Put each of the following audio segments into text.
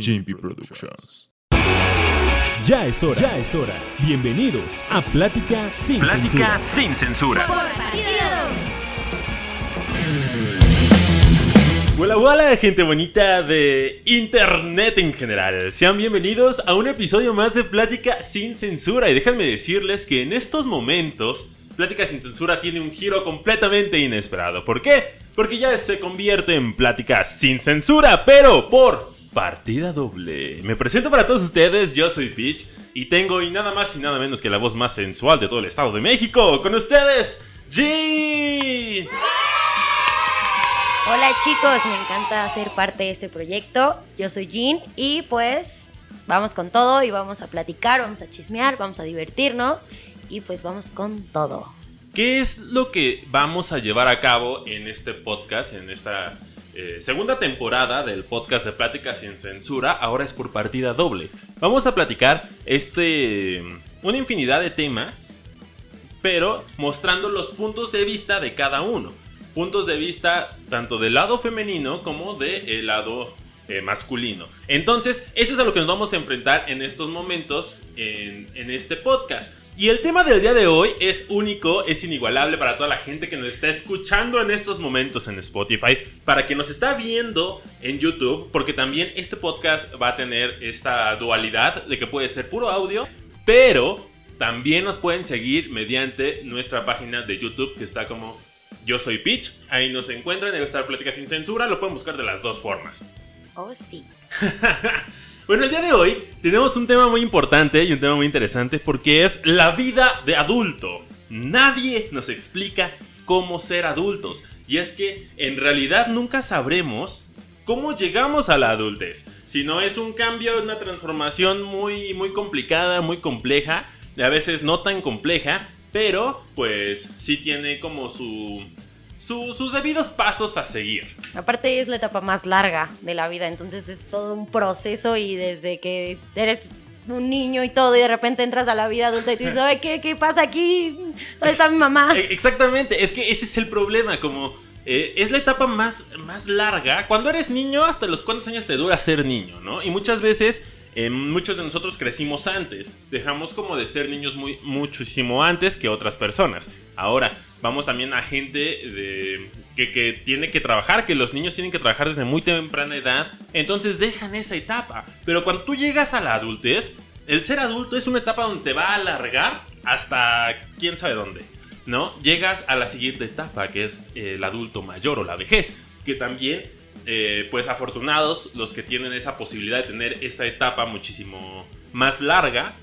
Chimpy Productions. Ya es hora, ya es hora. Bienvenidos a Plática sin Plática censura. sin censura. Hola, hola, gente bonita de internet en general. Sean bienvenidos a un episodio más de Plática sin censura. Y déjenme decirles que en estos momentos, Plática sin censura tiene un giro completamente inesperado. ¿Por qué? Porque ya se convierte en Plática sin censura, pero por partida doble. Me presento para todos ustedes, yo soy Peach. Y tengo y nada más y nada menos que la voz más sensual de todo el estado de México. Con ustedes, G. Hola chicos, me encanta ser parte de este proyecto. Yo soy Jean y pues vamos con todo y vamos a platicar, vamos a chismear, vamos a divertirnos y pues vamos con todo. ¿Qué es lo que vamos a llevar a cabo en este podcast, en esta eh, segunda temporada del podcast de Pláticas sin Censura? Ahora es por partida doble. Vamos a platicar este una infinidad de temas, pero mostrando los puntos de vista de cada uno. Puntos de vista tanto del lado femenino como del lado eh, masculino. Entonces, eso es a lo que nos vamos a enfrentar en estos momentos en, en este podcast. Y el tema del día de hoy es único, es inigualable para toda la gente que nos está escuchando en estos momentos en Spotify, para que nos está viendo en YouTube, porque también este podcast va a tener esta dualidad de que puede ser puro audio, pero también nos pueden seguir mediante nuestra página de YouTube que está como Yo Soy Pitch. Ahí nos encuentran, debe estar Plática sin Censura, lo pueden buscar de las dos formas. Oh sí. Bueno, el día de hoy tenemos un tema muy importante y un tema muy interesante porque es la vida de adulto. Nadie nos explica cómo ser adultos. Y es que en realidad nunca sabremos cómo llegamos a la adultez. Si no es un cambio, una transformación muy, muy complicada, muy compleja, a veces no tan compleja, pero pues sí tiene como su, su- sus debidos pasos a seguir. Aparte es la etapa más larga de la vida, entonces es todo un proceso y desde que eres un niño y todo y de repente entras a la vida adulta y tú dices, "Ay, ¿qué, ¿qué pasa aquí? ¿Dónde está mi mamá? E- Exactamente, es que ese es el problema, como eh, es la etapa más, más larga. Cuando eres niño, hasta los cuántos años te dura ser niño, ¿no? Y muchas veces, muchos de nosotros crecimos antes. Dejamos como de ser niños muy, muchísimo antes que otras personas. Ahora, vamos también a gente de, que, que tiene que trabajar, que los niños tienen que trabajar desde muy temprana edad. Entonces dejan esa etapa. Pero cuando tú llegas a la adultez, el ser adulto es una etapa donde te va a alargar hasta quién sabe dónde. ¿no? Llegas a la siguiente etapa, que es el adulto mayor o la vejez, que también, eh, pues afortunados los que tienen esa posibilidad de tener esa etapa muchísimo más larga,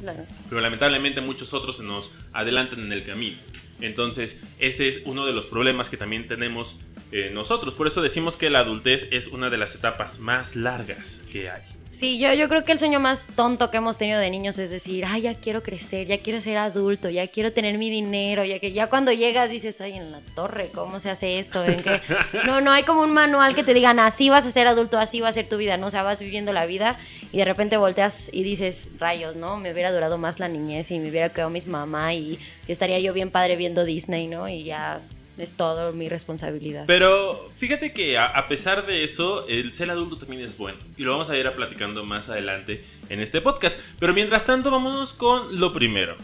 Claro. pero lamentablemente muchos otros se nos adelantan en el camino. Entonces, ese es uno de los problemas que también tenemos eh, nosotros. Por eso decimos que la adultez es una de las etapas más largas que hay. Sí, yo, yo creo que el sueño más tonto que hemos tenido de niños es decir, ay, ya quiero crecer, ya quiero ser adulto, ya quiero tener mi dinero, ya que ya cuando llegas dices, ay, en la torre, ¿cómo se hace esto? ¿En qué?". No, no hay como un manual que te digan, así vas a ser adulto, así va a ser tu vida, ¿no? O sea, vas viviendo la vida y de repente volteas y dices, rayos, ¿no? Me hubiera durado más la niñez y me hubiera quedado mis mamá y estaría yo bien padre viendo Disney, ¿no? Y ya es todo mi responsabilidad. Pero fíjate que a, a pesar de eso, el ser adulto también es bueno. Y lo vamos a ir a platicando más adelante en este podcast. Pero mientras tanto, vámonos con lo primero.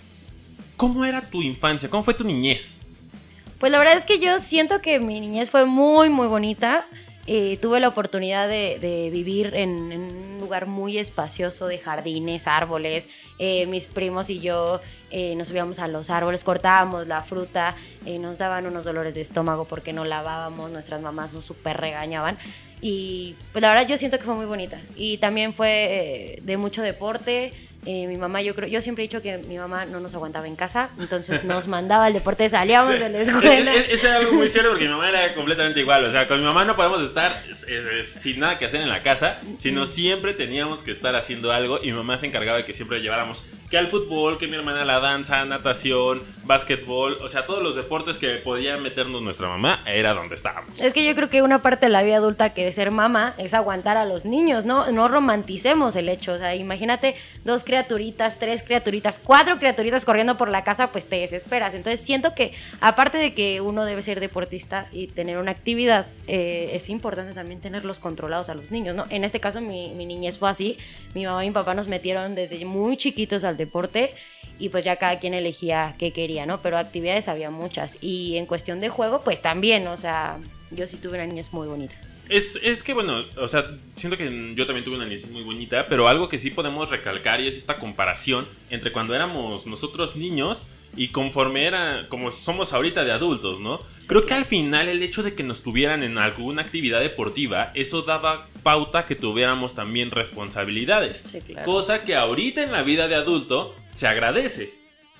¿Cómo era tu infancia? ¿Cómo fue tu niñez? Pues la verdad es que yo siento que mi niñez fue muy, muy bonita. Eh, tuve la oportunidad de, vivir en, un lugar muy espacioso de jardines, árboles. Eh, mis primos y yo eh, nos subíamos a los árboles, cortábamos la fruta, eh, nos daban unos dolores de estómago porque no lavábamos, nuestras mamás nos súper regañaban. Y pues la verdad yo siento que fue muy bonita. Y también fue de mucho deporte. Eh, mi mamá, yo creo, yo siempre he dicho que mi mamá no nos aguantaba en casa, entonces nos mandaba al deporte, salíamos de la escuela. Es, es- es algo muy cierto porque mi mamá era completamente igual. O sea, con mi mamá no podemos estar eh, sin nada que hacer en la casa, sino siempre teníamos que estar haciendo algo y mi mamá se encargaba de que siempre lleváramos que al fútbol, que mi hermana la danza, natación, básquetbol, o sea, todos los deportes que podía meternos nuestra mamá, era donde estábamos. Es que yo creo que una parte de la vida adulta que de ser mamá es aguantar a los niños, ¿no? No romanticemos el hecho, o sea, imagínate dos criaturitas, tres criaturitas, cuatro criaturitas corriendo por la casa, pues te desesperas. Entonces siento que aparte de que uno debe ser deportista y tener una actividad, eh, es importante también tenerlos controlados a los niños, ¿no? En este caso mi, mi niñez fue así, mi mamá y mi papá nos metieron desde muy chiquitos al deporte y pues ya cada quien elegía qué quería, ¿no? Pero actividades había muchas y en cuestión de juego pues también, o sea, yo sí tuve una niñez muy bonita. Es, es, que, bueno, o sea, siento que yo también tuve una niñez muy bonita, pero algo que sí podemos recalcar y es esta comparación entre cuando éramos nosotros niños y conforme era, como somos ahorita de adultos, ¿no? Creo que al final el hecho de que nos tuvieran en alguna actividad deportiva, eso daba pauta que tuviéramos también responsabilidades. Sí, claro. Cosa que ahorita en la vida de adulto se agradece.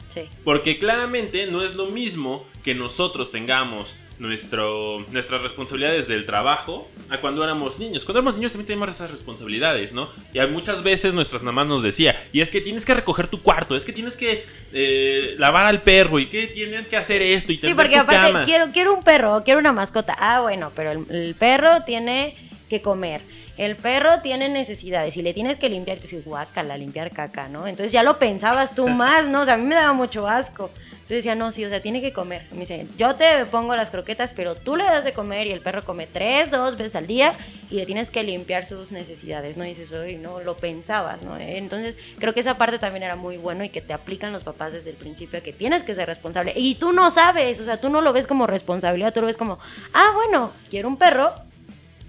Sí. Porque claramente no es lo mismo que nosotros tengamos nuestro, nuestras responsabilidades del trabajo a cuando éramos niños. Cuando éramos niños también teníamos esas responsabilidades, ¿no? Y muchas veces nuestras mamás nos decía, y es que tienes que recoger tu cuarto, es que tienes que eh, lavar al perro, y que tienes que hacer esto y Sí, porque tu aparte cama. quiero, quiero un perro, quiero una mascota. Ah, bueno, pero el, el perro tiene que comer. El perro tiene necesidades y le tienes que limpiar, te dices, guácala, limpiar caca, ¿no? Entonces ya lo pensabas tú más, ¿no? O sea, a mí me daba mucho asco. Yo decía, no, sí, o sea, tiene que comer. Me dice, yo te pongo las croquetas, pero tú le das de comer y el perro come tres, dos veces al día y le tienes que limpiar sus necesidades, ¿no? Dices, oye, no, lo pensabas, ¿no? Entonces, creo que esa parte también era muy bueno y que te aplican los papás desde el principio, que tienes que ser responsable. Y tú no sabes, o sea, tú no lo ves como responsabilidad, tú lo ves como, ah, bueno, quiero un perro,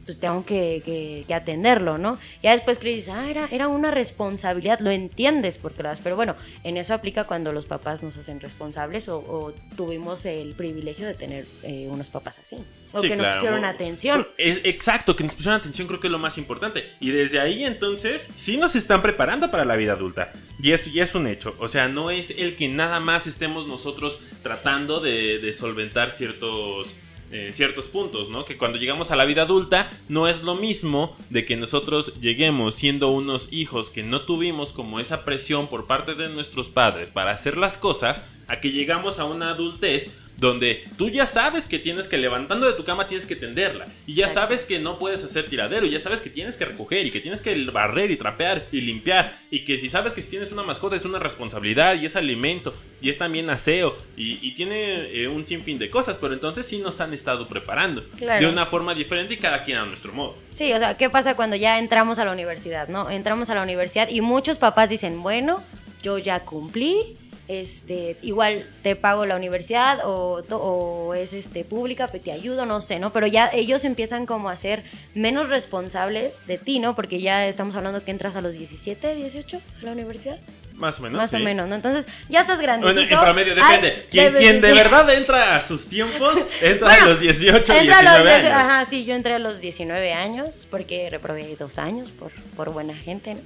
pues tengo que, que, que, atenderlo, ¿no? Ya después crees, ah, era, era una responsabilidad, lo entiendes porque lo das, pero bueno, en eso aplica cuando los papás nos hacen responsables o, o tuvimos el privilegio de tener eh, unos papás así, o Sí, que nos pusieron atención. Es- exacto, que nos pusieron atención creo que es lo más importante. Y desde ahí entonces sí nos están preparando para la vida adulta. Y es, y es un hecho. O sea, no es el que nada más estemos nosotros tratando de, de solventar ciertos... eh, ciertos puntos, ¿no? Que cuando llegamos a la vida adulta no es lo mismo de que nosotros lleguemos siendo unos hijos que no tuvimos como esa presión por parte de nuestros padres para hacer las cosas, a que llegamos a una adultez donde tú ya sabes que tienes que levantando de tu cama tienes que tenderla y ya sabes que no puedes hacer tiradero y ya sabes que tienes que recoger y que tienes que barrer y trapear y limpiar y que si sabes que si tienes una mascota es una responsabilidad y es alimento y es también aseo y, y tiene eh, un sinfín de cosas pero entonces sí nos han estado preparando Claro. de una forma diferente y cada quien a nuestro modo Sí, o sea, ¿qué pasa cuando ya entramos a la universidad, no? Entramos a la universidad y muchos papás dicen, bueno, yo ya cumplí, este, igual te pago la universidad o, es este pública, pues te ayudo, no sé, ¿no? Pero ya ellos empiezan como a ser menos responsables de ti, ¿no? Porque ya estamos hablando que entras a los 17, 18 a la universidad, más o menos más o menos, ¿no? Entonces, ya estás grandecito. Bueno, en promedio, depende. Ay, quien, debe- quien de sí. verdad entra a sus tiempos, entra Bueno, a los 18, Entra 19 a los 18 años. Ajá, sí, yo entré a los 19 años porque reprobé dos años por, por buena gente, ¿no?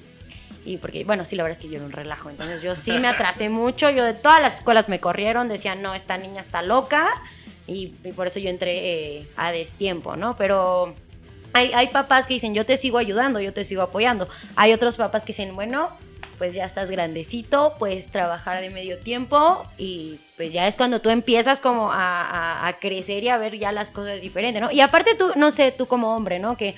Y porque, bueno, sí, la verdad es que yo era un relajo. Entonces yo sí me atrasé mucho. Yo de todas las escuelas me corrieron, decían, no, esta niña está loca. Y, por eso yo entré eh, a destiempo, ¿no? Pero hay, hay papás que dicen, yo te sigo ayudando, yo te sigo apoyando. Hay otros papás que dicen, bueno, pues ya estás grandecito, puedes trabajar de medio tiempo y pues ya es cuando tú empiezas como a, a- a crecer y a ver ya las cosas diferentes, ¿no? Y aparte tú, no sé, tú como hombre, ¿no? Que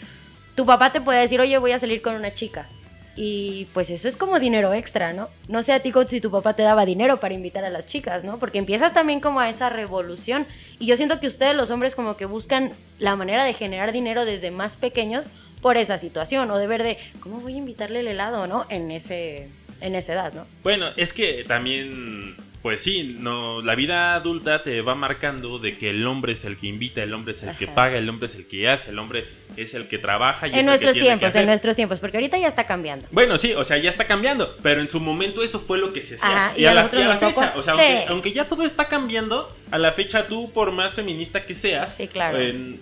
tu papá te puede decir, oye, voy a salir con una chica. Y pues eso es como dinero extra, ¿no? No sé a ti si tu papá te daba dinero para invitar a las chicas, ¿no? Porque empiezas también como a esa revolución. Y yo siento que ustedes los hombres como que buscan la manera de generar dinero desde más pequeños por esa situación. O de ver de, ¿cómo voy a invitarle el helado, ¿no? En, ese, en esa edad, ¿no? Bueno, es que también, pues sí, no, la vida adulta te va marcando de que el hombre es el que invita, el hombre es el que paga, el hombre es el que hace, el hombre es el que trabaja y es En el nuestros que tiene que tiempos, hacer. en nuestros tiempos, porque ahorita ya está cambiando. Bueno, sí, o sea, ya está cambiando, pero en su momento eso fue lo que se hacía. Y, a la, y a la fecha, o sea, Sí. aunque, aunque ya todo está cambiando, a la fecha tú, por más feminista que seas, Sí, claro. en-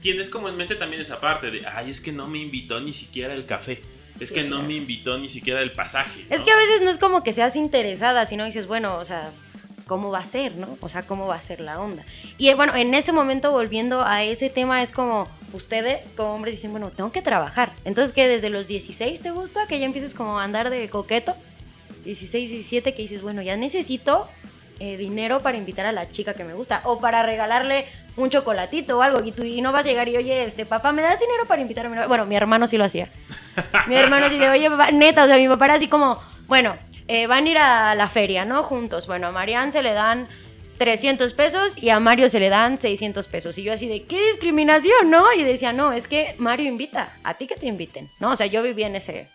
tienes como en mente también esa parte de, ay, es que no me invitó ni siquiera el café, es Sí, que no claro. me invitó ni siquiera el pasaje. Es que a veces no es como que seas interesada, sino dices, bueno, o sea, ¿cómo va a ser, no? O sea, ¿cómo va a ser la onda? Y eh, bueno, en ese momento, volviendo a ese tema, es como ustedes, como hombres, dicen, bueno, tengo que trabajar. Entonces, que desde los 16 te gusta que ya empieces como a andar de coqueto. 16, 17, que dices, bueno, ya necesito eh, dinero para invitar a la chica que me gusta o para regalarle un chocolatito o algo y tú y no vas a llegar y oye, este papá, ¿me das dinero para invitarme? Bueno, mi hermano sí lo hacía. mi hermano sí de, oye, papá, neta, o sea, mi papá era así como, bueno, eh, van a ir a la feria, ¿no? Juntos. Bueno, a Marianne se le dan 300 pesos y a Mario se le dan 600 pesos. Y yo así de, ¿qué discriminación, no? Y decía, no, es que Mario invita, a ti que te inviten. No, o sea, yo vivía en ese...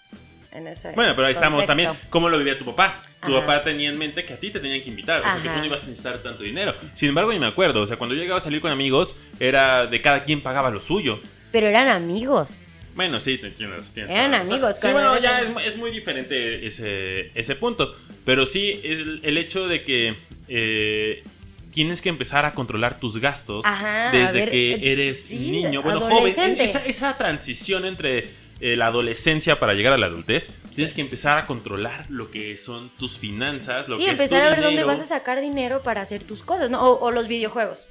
En ese Bueno, pero ahí estamos contexto. también. ¿Cómo lo vivía tu papá? Tu Ajá. papá tenía en mente que a ti te tenían que invitar. O sea, que tú Ajá. no ibas a necesitar tanto dinero. Sin embargo, yo me acuerdo. O sea, cuando yo llegaba a salir con amigos, era de cada quien pagaba lo suyo. Pero eran amigos. Bueno, sí, te tienes Eran toda la razón. amigos, Sí, bueno, ya es, amigos. es muy diferente ese, ese punto. Pero sí, es el, el hecho de que eh, tienes que empezar a controlar tus gastos Ajá, desde ver, que eh, eres sí, niño, bueno, joven. Esa, esa transición entre eh, la adolescencia para llegar a la adultez, tienes que empezar a controlar lo que son tus finanzas, lo Sí, que empezar es a tu ver dónde vas a sacar dinero para hacer tus cosas, ¿no? O, o los videojuegos.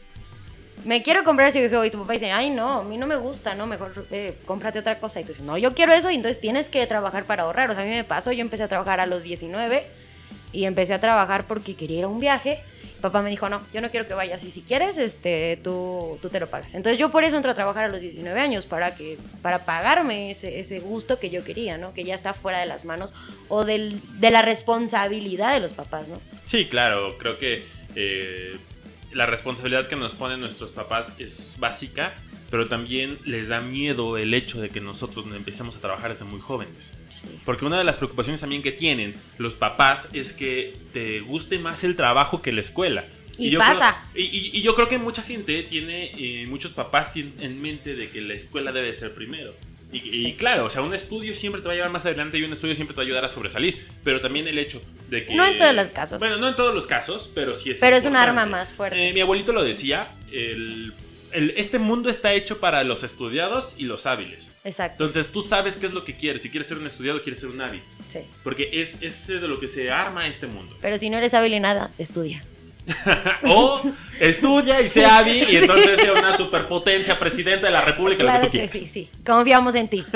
Me quiero comprar ese videojuego y tu papá dice, ay, no, a mí no me gusta, no, mejor eh, cómprate otra cosa. Y tú dices, no, yo quiero eso y entonces tienes que trabajar para ahorrar. O sea, a mí me pasó, yo empecé a trabajar a los 19 y empecé a trabajar porque quería ir a un viaje. Papá me dijo, no, yo no quiero que vayas y si quieres, este, tú, tú te lo pagas. Entonces yo por eso entro a trabajar a los 19 años, para, que, para pagarme ese, ese gusto que yo quería, ¿no? Que ya está fuera de las manos o del, de la responsabilidad de los papás, ¿no? Sí, claro, creo que eh, la responsabilidad que nos ponen nuestros papás es básica, pero también les da miedo el hecho de que nosotros empecemos a trabajar desde muy jóvenes. Sí. Porque una de las preocupaciones también que tienen los papás es que te guste más el trabajo que la escuela. Y yo pasa. creo- y, y- y yo creo que mucha gente tiene, eh, muchos papás tienen en mente de que la escuela debe ser primero. Y, claro, o sea, un estudio siempre te va a llevar más adelante y un estudio siempre te va a ayudar a sobresalir. Pero también el hecho de que... No en todos los casos. Bueno, no en todos los casos, pero sí es Pero es un arma más fuerte. Eh, mi abuelito lo decía, el- el- este mundo está hecho para los estudiados y los hábiles. Exacto. Entonces tú sabes qué es lo que quieres. Si quieres ser un estudiado, quieres ser un hábil. Sí. Porque es, es de lo que se arma este mundo. Pero si no eres hábil en nada, estudia. O estudia y sea hábil y entonces sea una superpotencia presidenta de la república, lo que Claro tú que quieras. sí, sí. Confiamos en ti.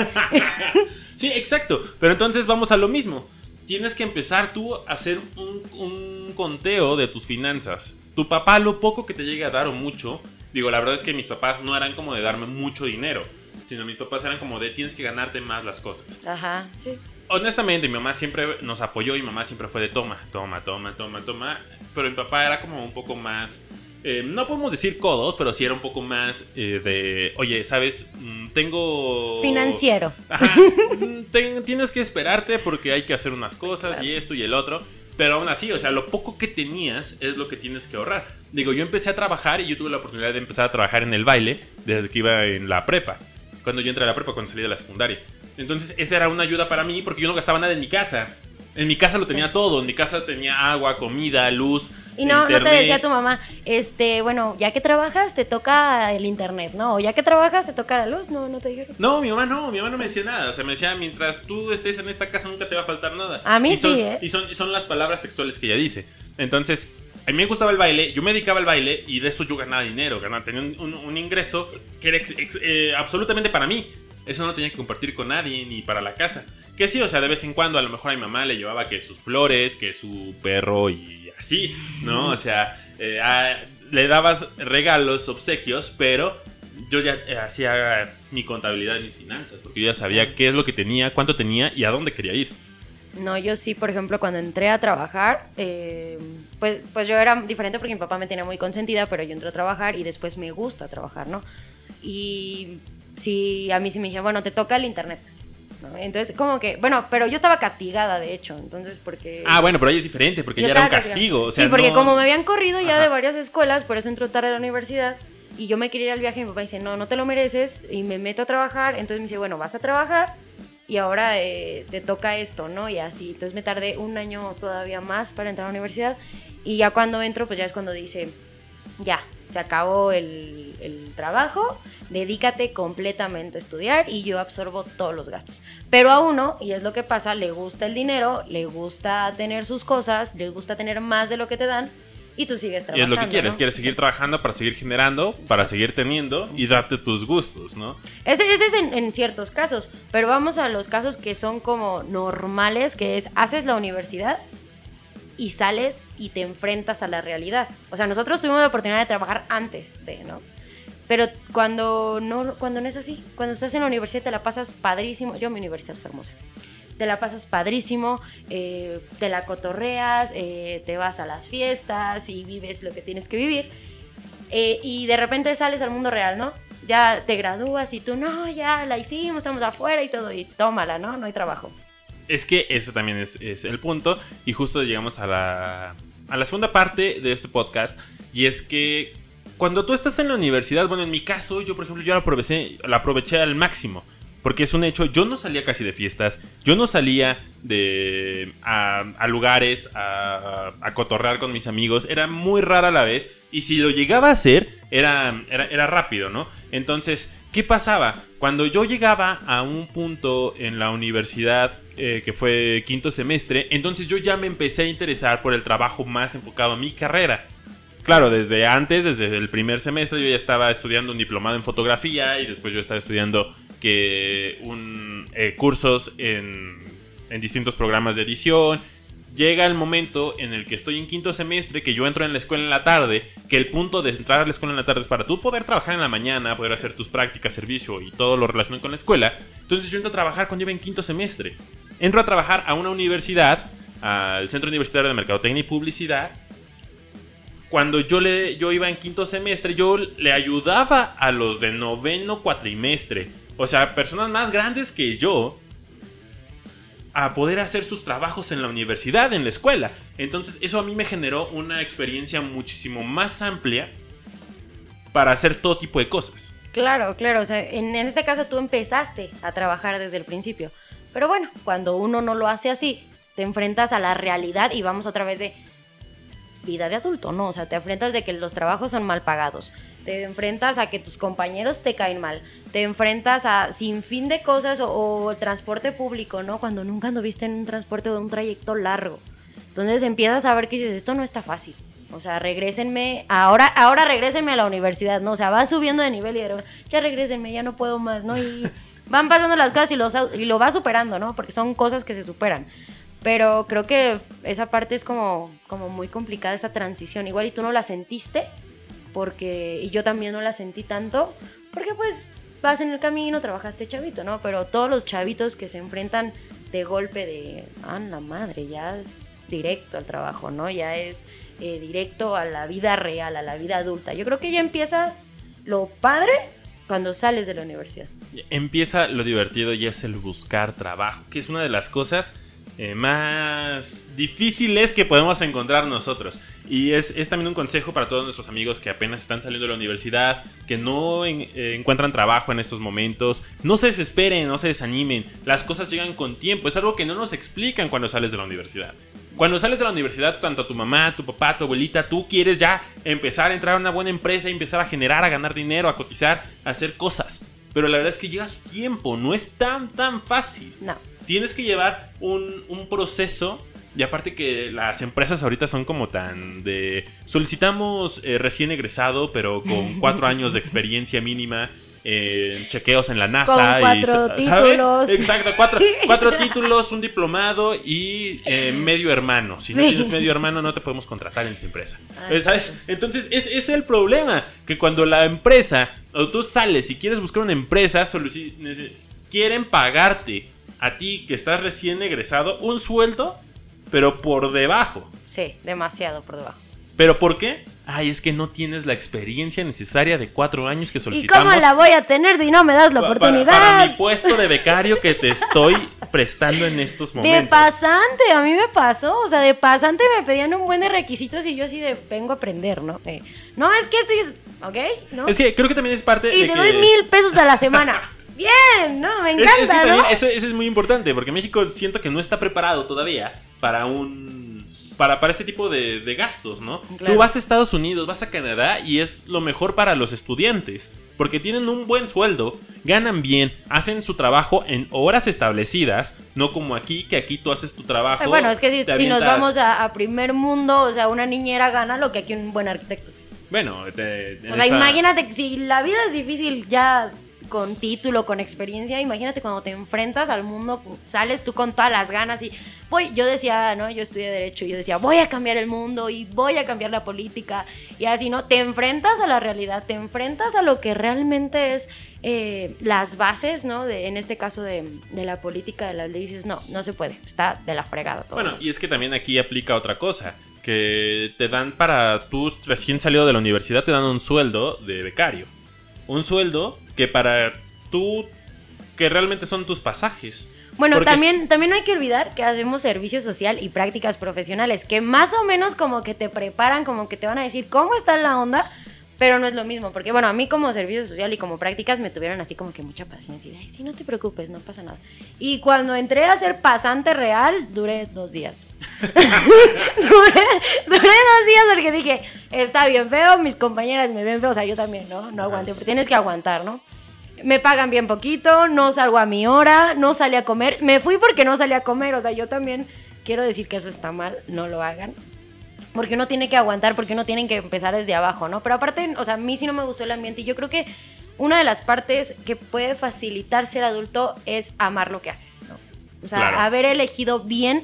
Sí, exacto. Pero entonces vamos a lo mismo. Tienes que empezar tú a hacer un, un conteo de tus finanzas. Tu papá, lo poco que te llegue a dar o mucho, digo, la verdad es que mis papás no eran como de darme mucho dinero, sino mis papás eran como de tienes que ganarte más las cosas. Ajá, sí. Honestamente, mi mamá siempre nos apoyó y mi mamá siempre fue de toma, toma, toma, toma, toma. Pero mi papá era como un poco más, eh, no podemos decir codos, pero sí era un poco más eh, de, oye, ¿sabes? Mm, Tengo... Financiero. Ajá. Mm, ten- tienes que esperarte porque hay que hacer unas cosas y esto y el otro. Pero aún así, o sea, lo poco que tenías es lo que tienes que ahorrar. Digo, yo empecé a trabajar y yo tuve la oportunidad de empezar a trabajar en el baile desde que iba en la prepa. Cuando yo entré a la prepa, cuando salí de la secundaria. Entonces, esa era una ayuda para mí porque yo no gastaba nada en mi casa. En mi casa lo tenía todo. En mi casa tenía agua, comida, luz. Y no, no te decía tu mamá, este, bueno, ya que trabajas te toca el internet, ¿no? O ya que trabajas te toca la luz, no, no te dijeron. No, mi mamá no, mi mamá no me decía nada. O sea, me decía, mientras tú estés en esta casa nunca te va a faltar nada. A mí Y son- sí, ¿eh? Y son, y son las palabras sexuales que ella dice. Entonces, a mí me gustaba el baile, yo me dedicaba al baile y de eso yo ganaba dinero. Ganaba, tenía un, un- un ingreso que era ex- ex- eh, absolutamente para mí. Eso no tenía que compartir con nadie ni para la casa. Que sí, o sea, de vez en cuando a lo mejor a mi mamá le llevaba que sus flores, que su perro y así, ¿no? O sea, eh, a- le dabas regalos, obsequios, pero yo ya eh, hacía mi contabilidad mis finanzas, porque yo ya sabía qué es lo que tenía, cuánto tenía y a dónde quería ir. No, yo sí, por ejemplo, cuando entré a trabajar, eh, pues, pues yo era diferente porque mi papá me tenía muy consentida, pero yo entré a trabajar y después me gusta trabajar, ¿no? Y sí, a mí sí me dijeron, bueno, te toca el internet. ¿No? Entonces, como que, bueno, pero yo estaba castigada, de hecho, entonces, porque... Ah, bueno, pero ahí es diferente, porque ya era un castigo. O sea, sí, porque no- como me habían corrido ya Ajá. de varias escuelas, por eso entró tarde a la universidad y yo me quería ir al viaje y mi papá dice, no, no te lo mereces y me meto a trabajar, entonces me dice, bueno, vas a trabajar y ahora eh, te toca esto, ¿no? Y así, entonces me tardé un año todavía más para entrar a la universidad y ya cuando entro, pues ya es cuando dice, ya, se acabó el, el trabajo, dedícate completamente a estudiar y yo absorbo todos los gastos. Pero a uno, y es lo que pasa, le gusta el dinero, le gusta tener sus cosas, le gusta tener más de lo que te dan. y tú sigues Y trabajando. es lo que quieres, ¿no? quieres seguir trabajando para seguir generando, para seguir teniendo y darte tus gustos, ¿no? Ese, ese es en, en ciertos casos, pero vamos a los casos que son como normales, que es, haces la universidad y sales y te enfrentas a la realidad. O sea, nosotros tuvimos la oportunidad de trabajar antes de, ¿no? Pero cuando no, cuando no es así, cuando estás en la universidad te la pasas padrísimo. Yo mi universidad fue hermosa. Te la pasas padrísimo, eh, te la cotorreas, eh, te vas a las fiestas y vives lo que tienes que vivir. Eh, y de repente sales al mundo real, ¿no? Ya te gradúas y tú, no, ya la hicimos, estamos afuera y todo, y tómala, ¿no? No hay trabajo. Es que ese también es, es el punto. Y justo llegamos a la, a la segunda parte de este podcast. Y es que cuando tú estás en la universidad, bueno, en mi caso, yo por ejemplo, yo la aproveché, la aproveché al máximo. Porque es un hecho, yo no salía casi de fiestas, yo no salía de a, a lugares a, a cotorrear con mis amigos, era muy rara la vez, y si lo llegaba a hacer, era, era, era rápido, ¿no? Entonces, ¿qué pasaba? Cuando yo llegaba a un punto en la universidad, eh, que fue quinto semestre, entonces yo ya me empecé a interesar por el trabajo más enfocado a mi carrera. Claro, desde antes, desde el primer semestre, yo ya estaba estudiando un diplomado en fotografía y después yo estaba estudiando que eh, cursos en, en distintos programas de edición. Llega el momento en el que estoy en quinto semestre, que yo entro en la escuela en la tarde, que el punto de entrar a la escuela en la tarde es para tú poder trabajar en la mañana, poder hacer tus prácticas, servicio y todo lo relacionado con la escuela. Entonces yo entro a trabajar cuando iba en quinto semestre. Entro a trabajar a una universidad, al Centro Universitario de Mercadotecnia y Publicidad, cuando yo, le, yo iba en quinto semestre, yo le ayudaba a los de noveno cuatrimestre, o sea, personas más grandes que yo, a poder hacer sus trabajos en la universidad, en la escuela. Entonces, eso a mí me generó una experiencia muchísimo más amplia para hacer todo tipo de cosas. Claro, claro. O sea, en, este caso tú empezaste a trabajar desde el principio. Pero bueno, cuando uno no lo hace así, te enfrentas a la realidad y vamos otra vez de vida de adulto, ¿no? O sea, te enfrentas de que los trabajos son mal pagados, te enfrentas a que tus compañeros te caen mal, te enfrentas a sin fin de cosas o, o transporte público, ¿no? Cuando nunca anduviste en un transporte o un trayecto largo. Entonces empiezas a ver que dices, esto no está fácil. O sea, regrésenme, ahora, ahora regrésenme a la universidad, ¿no? O sea, va subiendo de nivel y de- ya regrésenme, ya no puedo más, ¿no? Y van pasando las cosas y, los, y lo va superando, ¿no? Porque son cosas que se superan. Pero creo que esa parte es como, como muy complicada, esa transición. Igual y tú no la sentiste, porque, y yo también no la sentí tanto, porque pues vas en el camino, trabajaste chavito, ¿no? Pero todos los chavitos que se enfrentan de golpe de, ah, la madre, ya es directo al trabajo, ¿no? Ya es eh, directo a la vida real, a la vida adulta. Yo creo que ya empieza lo padre cuando sales de la universidad. Empieza lo divertido y es el buscar trabajo, que es una de las cosas eh, más difíciles que podemos encontrar nosotros. Y es, es también un consejo para todos nuestros amigos que apenas están saliendo de la universidad, que no eh, encuentran trabajo en estos momentos. No se desesperen, no se desanimen. Las cosas llegan con tiempo. Es algo que no nos explican cuando sales de la universidad. Cuando sales de la universidad, tanto tu mamá, tu papá, tu abuelita, tú quieres ya empezar a entrar a una buena empresa, empezar a generar, a ganar dinero, a cotizar, a hacer cosas. Pero la verdad es que llega su tiempo, no es tan, tan fácil. No. Tienes que llevar un, un proceso. Y aparte que las empresas ahorita son como tan de... Solicitamos eh, recién egresado, pero con cuatro años de experiencia mínima. eh, chequeos en la NASA. Con y, cuatro ¿sabes? títulos. Exacto, cuatro, cuatro títulos, un diplomado y eh, medio hermano. Si no Sí. tienes medio hermano, no te podemos contratar en esa empresa. Ay, Eh, ¿Sabes? Entonces, es, es el problema. Que cuando la empresa, o tú sales y quieres buscar una empresa, quieren pagarte a ti que estás recién egresado un sueldo, pero por debajo. Sí, demasiado por debajo. ¿Pero por qué? Ay, es que no tienes la experiencia necesaria de cuatro años que ¿Y solicitamos. cómo la voy a tener si no me das la oportunidad? Para, para mi puesto de becario que te estoy prestando en estos De momentos. pasante, a mí me pasó, o sea, de pasante me pedían un buen de requisitos y yo así de vengo a aprender, ¿no? Eh, no, es que esto es, ¿ok? ¿No? Es que creo que también es parte y de te que... doy mil pesos a la semana. Bien, ¿no? Me Es- encanta, es que ¿no? eso, eso es muy importante, porque México siento que no está preparado todavía para un para, para ese tipo de, de gastos, ¿no? Claro. Tú vas a Estados Unidos, vas a Canadá y es lo mejor para los estudiantes. Porque tienen un buen sueldo, ganan bien, hacen su trabajo en horas establecidas, no como aquí, que aquí tú haces tu trabajo. Bueno, es que si, si nos vamos a, a primer mundo, o sea, una niñera gana lo que aquí un buen arquitecto. Bueno, te- O sea, esa- imagínate si la vida es difícil ya con título, con experiencia, imagínate cuando te enfrentas al mundo, sales tú con todas las ganas y voy, yo decía, ¿no? Yo estudié derecho y yo decía, voy a cambiar el mundo y voy a cambiar la política y así, ¿no? Te enfrentas a la realidad, te enfrentas a lo que realmente es eh, las bases, ¿no? De, en este caso de, de la política, de las leyes, no, no se puede, está de la fregada todo. Bueno, y es que también aquí aplica otra cosa, que te dan para tú recién salido de la universidad, te dan un sueldo de becario. Un sueldo que para tú, que realmente son tus pasajes. Bueno, Porque- también, también no hay que olvidar que hacemos servicio social y prácticas profesionales, que más o menos como que te preparan, como que te van a decir cómo está la onda, pero no es lo mismo, porque bueno, a mí como servicio social y como prácticas me tuvieron así como que mucha paciencia y de, ay, sí, no te preocupes, no pasa nada. Y cuando entré a ser pasante real, duré dos días. duré, duré dos días porque dije, está bien feo, mis compañeras me ven feo, o sea, yo también, ¿no? No aguanté, pero tienes que aguantar, ¿no? Me pagan bien poquito, no salgo a mi hora, no salí a comer. Me fui porque no salí a comer, o sea, yo también quiero decir que eso está mal, no lo hagan. Porque uno tiene que aguantar, porque uno tiene que empezar desde abajo, ¿no? Pero aparte, o sea, a mí sí no me gustó el ambiente y yo creo que una de las partes que puede facilitar ser adulto es amar lo que haces, ¿no? O sea, Claro. haber elegido bien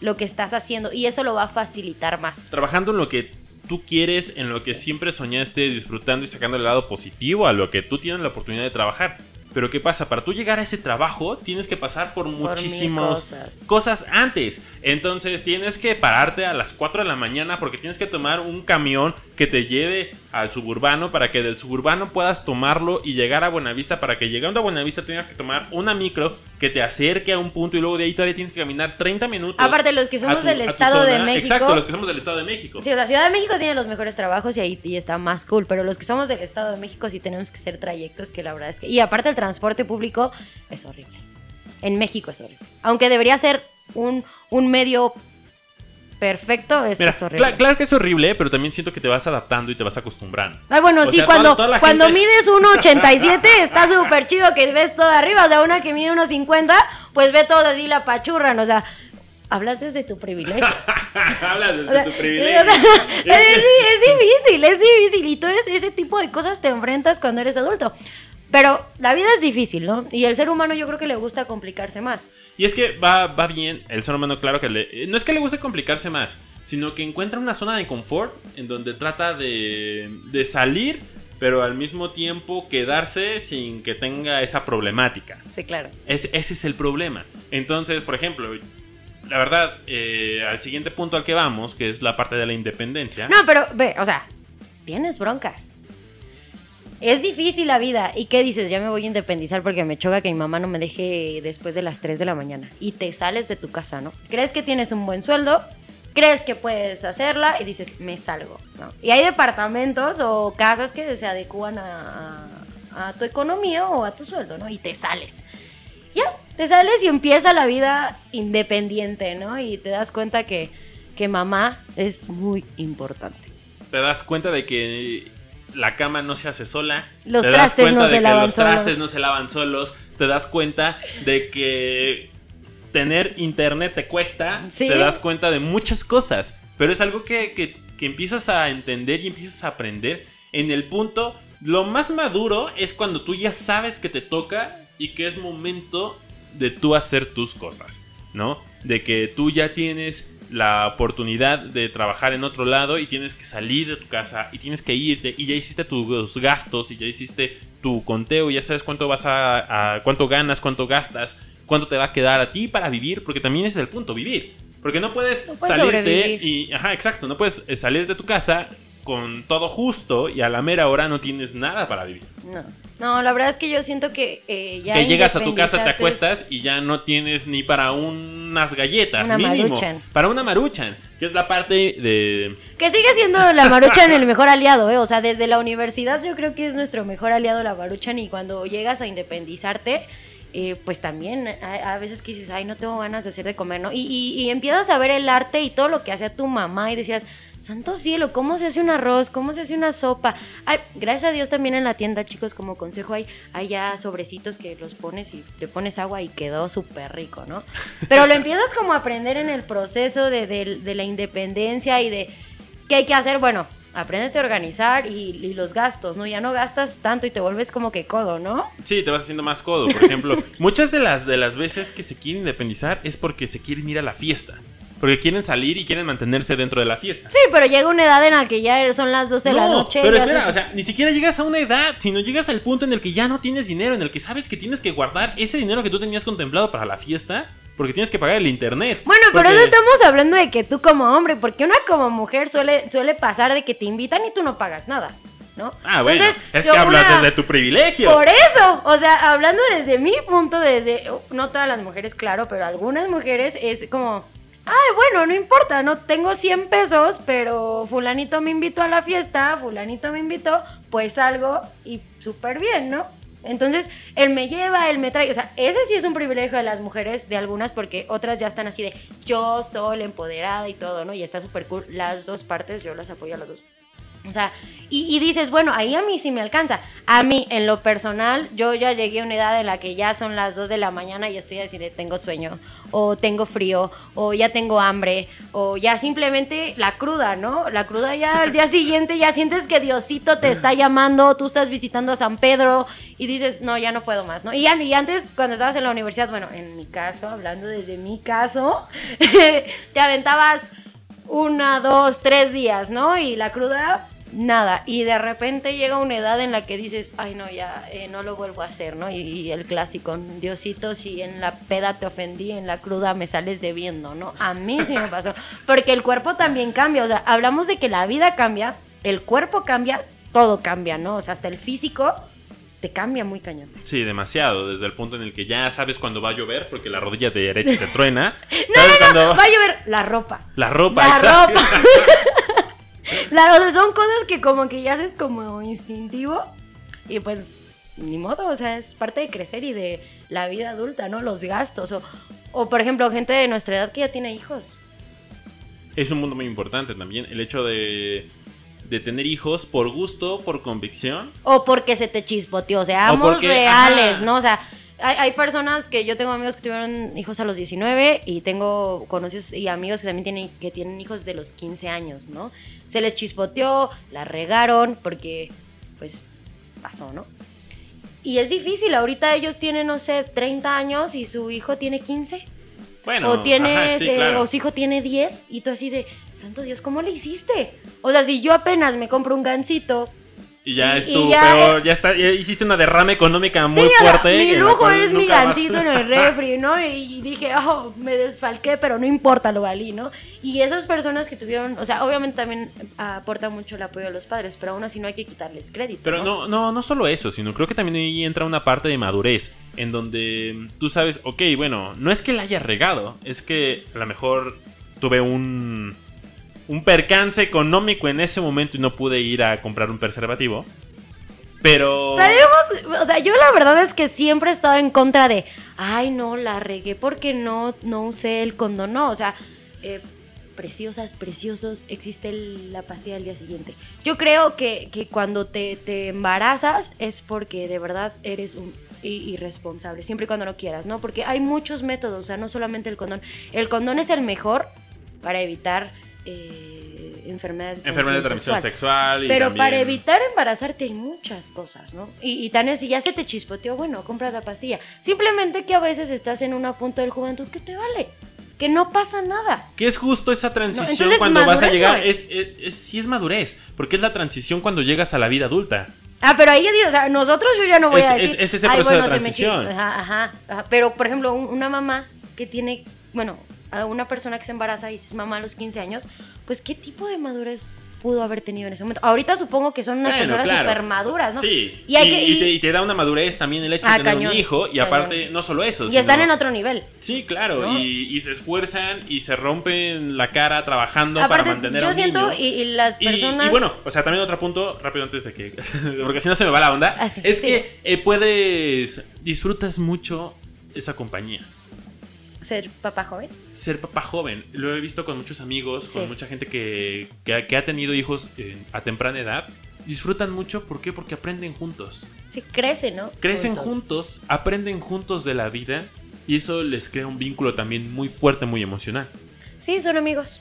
lo que estás haciendo y eso lo va a facilitar más. Trabajando en lo que tú quieres, en lo que siempre soñaste, disfrutando y sacando el lado positivo a lo que tú tienes la oportunidad de trabajar. Pero ¿qué pasa? Para tú llegar a ese trabajo tienes que pasar por muchísimas cosas. cosas antes. Entonces tienes que pararte a las 4 de la mañana porque tienes que tomar un camión que te lleve al suburbano para que del suburbano puedas tomarlo y llegar a Buenavista para que llegando a Buenavista tengas que tomar una micro que te acerque a un punto y luego de ahí todavía tienes que caminar 30 minutos. Aparte, los que somos tu- del Estado de. México- Exacto, los que somos del Estado de México. Sí, o sea, Ciudad de México tiene los mejores trabajos y ahí y está más cool, pero los que somos del Estado de México sí tenemos que hacer trayectos que la verdad es que... Y aparte el transporte público es horrible. En México es horrible. Aunque debería ser un, un medio perfecto, es, Mira, es horrible. cla- claro que es horrible, pero también siento que te vas adaptando y te vas acostumbrando. Ay, bueno, O sí, sea, cuando, toda- toda cuando gente- mides 1,87 está súper chido que ves todo arriba. O sea, una que mide 1,50, pues ve todo así la pachurran. O sea, hablas desde tu privilegio. Hablas desde O sea, tu privilegio. es, Es- es difícil, es difícil. Y todo ese, ese tipo de cosas te enfrentas cuando eres adulto. Pero la vida es difícil, ¿no? Y el ser humano yo creo que le gusta complicarse más. Y es que va, va bien, el ser humano, claro que le. No es que le guste complicarse más, sino que encuentra una zona de confort en donde trata de, de salir, pero al mismo tiempo quedarse sin que tenga esa problemática. Sí, claro. Es- ese es el problema. Entonces, por ejemplo, la verdad, eh, al siguiente punto al que vamos, que es la parte de la independencia. No, pero ve, o sea, tienes broncas. Es difícil la vida. ¿Y qué dices? Ya me voy a independizar porque me choca que mi mamá no me deje después de las 3 de la mañana. Y te sales de tu casa, ¿no? Crees que tienes un buen sueldo, crees que puedes hacerla y dices, me salgo. ¿no? Y hay departamentos o casas que se adecúan a, a- tu economía o a tu sueldo, ¿no? Y te sales. Ya, te sales y empieza la vida independiente, ¿no? Y te das cuenta que, que mamá es muy importante. te das cuenta de que la cama no se hace sola. Los te das cuenta no de se que los trastes solos. no se lavan solos. Te das cuenta de que tener internet te cuesta. Sí. Te das cuenta de muchas cosas. Pero es algo que, que- que empiezas a entender y empiezas a aprender en el punto. Lo más maduro es cuando tú ya sabes que te toca y que es momento de tú hacer tus cosas, ¿no? De que tú ya tienes la oportunidad de trabajar en otro lado y tienes que salir de tu casa y tienes que irte y ya hiciste tus gastos y ya hiciste tu conteo y ya sabes cuánto vas a, a- cuánto ganas, cuánto gastas, cuánto te va a quedar a ti para vivir, porque también ese es el punto, vivir. Porque no puedes, No puedes salirte sobrevivir. y, ajá, exacto, no puedes eh, salir de tu casa con todo justo y a la mera hora no tienes nada para vivir. No, no la verdad es que yo siento que eh, ya que llegas a tu casa, te acuestas y ya no tienes ni para unas galletas, Una mínimo. Maruchan. Para una maruchan, que es la parte de... Que sigue siendo la Maruchan el mejor aliado, ¿eh? O sea, desde la universidad yo creo que es nuestro mejor aliado la Maruchan y cuando llegas a independizarte eh, pues también a, a veces que dices, ay, no tengo ganas de hacer de comer, ¿no? Y, y- y empiezas a ver el arte y todo lo que hacía tu mamá y decías, santo cielo, ¿cómo se hace un arroz? ¿Cómo se hace una sopa? Ay, gracias a Dios también en la tienda, chicos, como consejo, hay, hay ya sobrecitos que los pones y le pones agua y quedó súper rico, ¿no? Pero lo empiezas como a aprender en el proceso de, de- de la independencia y de qué hay que hacer. Bueno, apréndete a organizar y, y los gastos, ¿no? Ya no gastas tanto y te vuelves como que codo, ¿no? Sí, te vas haciendo más codo. Por ejemplo, muchas de las, de las veces que se quieren independizar es porque se quieren ir a la fiesta. Porque quieren salir y quieren mantenerse dentro de la fiesta. Sí, pero llega una edad en la que ya son las 12 de la No, noche. pero espera, haces- o sea, ni siquiera llegas a una edad, sino llegas al punto en el que ya no tienes dinero, en el que sabes que tienes que guardar ese dinero que tú tenías contemplado para la fiesta, porque tienes que pagar el internet. Bueno, pero eso estamos hablando de que tú como hombre, porque una como mujer suele, suele pasar de que te invitan y tú no pagas nada, ¿no? Ah, bueno, Entonces, es que hablas una- desde tu privilegio. Por eso, o sea, hablando desde mi punto, desde, no todas las mujeres, claro, pero algunas mujeres es como, ay, bueno, no importa, no tengo 100 pesos, pero fulanito me invitó a la fiesta, fulanito me invitó, pues salgo y súper bien, ¿no? Entonces, él me lleva, él me trae, o sea, ese sí es un privilegio de las mujeres, de algunas, porque otras ya están así de, yo soy empoderada y todo, ¿no? Y está súper cool, las dos partes, yo las apoyo a las dos. O sea, y, dices, bueno, ahí a mí sí me alcanza. A mí, en lo personal, yo ya llegué a una edad en la que ya son las 2 de la mañana y estoy así de tengo sueño, o tengo frío, o ya tengo hambre, o ya simplemente la cruda, ¿no? La cruda ya al día siguiente ya sientes que Diosito te está llamando, tú estás visitando a San Pedro y dices, no, ya no puedo más, ¿no? Y, y antes, cuando estabas en la universidad, bueno, en mi caso, hablando desde mi caso, te aventabas una, dos, tres días, ¿no? Y la cruda, nada. Y de repente llega una edad en la que dices, ay, no, ya eh, no lo vuelvo a hacer, ¿no? Y, y el clásico, Diosito, si en la peda te ofendí, en la cruda me sales debiendo, ¿no? A mí sí me pasó. Porque el cuerpo también cambia. O sea, hablamos de que la vida cambia, el cuerpo cambia, todo cambia, ¿no? O sea, hasta el físico te cambia muy cañón. Sí, demasiado, desde el punto en el que ya sabes cuando va a llover porque la rodilla de derecha te truena. No, ¿Sabes no, no, cuando- va a llover la ropa. La ropa, La exacto. ropa. La, o sea, son cosas que como que ya haces como instintivo y pues ni modo, o sea, es parte de crecer y de la vida adulta, ¿no? Los gastos o, o por ejemplo, gente de nuestra edad que ya tiene hijos. Es un mundo muy importante también. El hecho de, de tener hijos por gusto, por convicción. O porque se te chispoteó, seamos O porque- reales, ajá. ¿no? O sea, hay, hay personas que yo tengo amigos que tuvieron hijos a los 19 y tengo conocidos y amigos que también tienen, que tienen hijos de los 15 años, ¿no? Se les chispoteó, la regaron porque, pues, pasó, ¿no? Y es difícil, ahorita ellos tienen, no sé, 30 años y su hijo tiene 15. Bueno, o tienes, ajá, sí, eh, claro. o su hijo tiene 10 y tú así de, santo Dios, ¿cómo le hiciste? O sea, si yo apenas me compro un gansito Y ya y- es y tu ya- peor, ya está, ya hiciste una derrama económica muy Sí, fuerte. mi lujo es mi vas- gancito en el refri, ¿no? Y dije, oh, me desfalqué, pero no importa, lo valí, ¿no? Y esas personas que tuvieron, o sea, obviamente también aporta mucho el apoyo de los padres, pero aún así no hay que quitarles crédito. Pero no, no, no solo eso, sino creo que también ahí entra una parte de madurez, en donde tú sabes, ok, bueno, no es que la haya regado, es que a lo mejor tuve un, un percance económico en ese momento y no pude ir a comprar un preservativo. Pero... Sabemos, o sea, yo la verdad es que siempre he estado en contra de, ay, no, la regué porque no, no usé el condón. No, o sea, eh, preciosas, preciosos, existe la pastilla al día siguiente. Yo creo que, que cuando te, te embarazas es porque de verdad eres un irresponsable, siempre y cuando no quieras, ¿no? Porque hay muchos métodos, o sea, no solamente el condón. El condón es el mejor para evitar eh, enfermedades de Enfermedad de transmisión sexual. y pero también- para evitar embarazarte hay muchas cosas, ¿no? Y, y tan es, si ya se te chispoteó, bueno, compra la pastilla. Simplemente que a veces estás en una punto de juventud que te vale, que no pasa nada. Que es justo esa transición cuando vas a llegar. no es. es, es- sí es madurez, porque es la transición cuando llegas a la vida adulta. Ah, pero ahí o sea, nosotros yo ya no voy a decir. es ese "Ay, proceso de bueno, transición". chi-". Ajá, ajá, ajá. Pero, por ejemplo, un- una mamá que tiene, bueno, a una persona que se embaraza y es mamá a los 15 años, pues, ¿qué tipo de madurez pudo haber tenido en ese momento. Ahorita supongo que son unas Bueno, personas claro. súper maduras, ¿no? Sí, Y hay que- y y- te, y te da una madurez también el hecho Ah, de tener cañón, un hijo. Y cañón. aparte, no solo eso. Y están en otro nivel. Sí, claro, ¿no? y, se esfuerzan y se rompen la cara trabajando Aparte, para mantener a yo un siento, niño. y, las personas... Y, bueno, o sea, también otro punto, rápido antes de que. Porque si no se me va la onda. Ah, es sí. que eh, puedes. Disfrutas mucho esa compañía. Ser papá joven. Ser papá joven. Lo he visto con muchos amigos, Sí. con mucha gente que, que ha- que ha tenido hijos a temprana edad. Disfrutan mucho, ¿por qué? Porque aprenden juntos. Sí, crecen, ¿no? Crecen juntos, aprenden juntos de la vida y eso les crea un vínculo también muy fuerte, muy emocional. Sí, son amigos,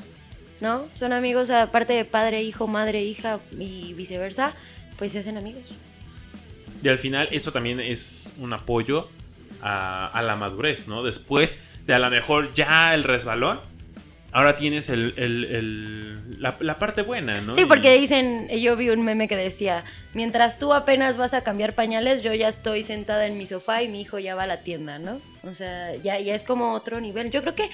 ¿no? Son amigos, aparte de padre, hijo, madre, hija y viceversa, pues se hacen amigos. Y al final eso también es un apoyo a, a la madurez, ¿no? Después de a lo mejor ya el resbalón, ahora tienes el, el- el- la, la parte buena, ¿no? Sí, porque dicen, yo vi un meme que decía, mientras tú apenas vas a cambiar pañales, yo ya estoy sentada en mi sofá y mi hijo ya va a la tienda, ¿no? O sea, ya, ya es como otro nivel. Yo creo que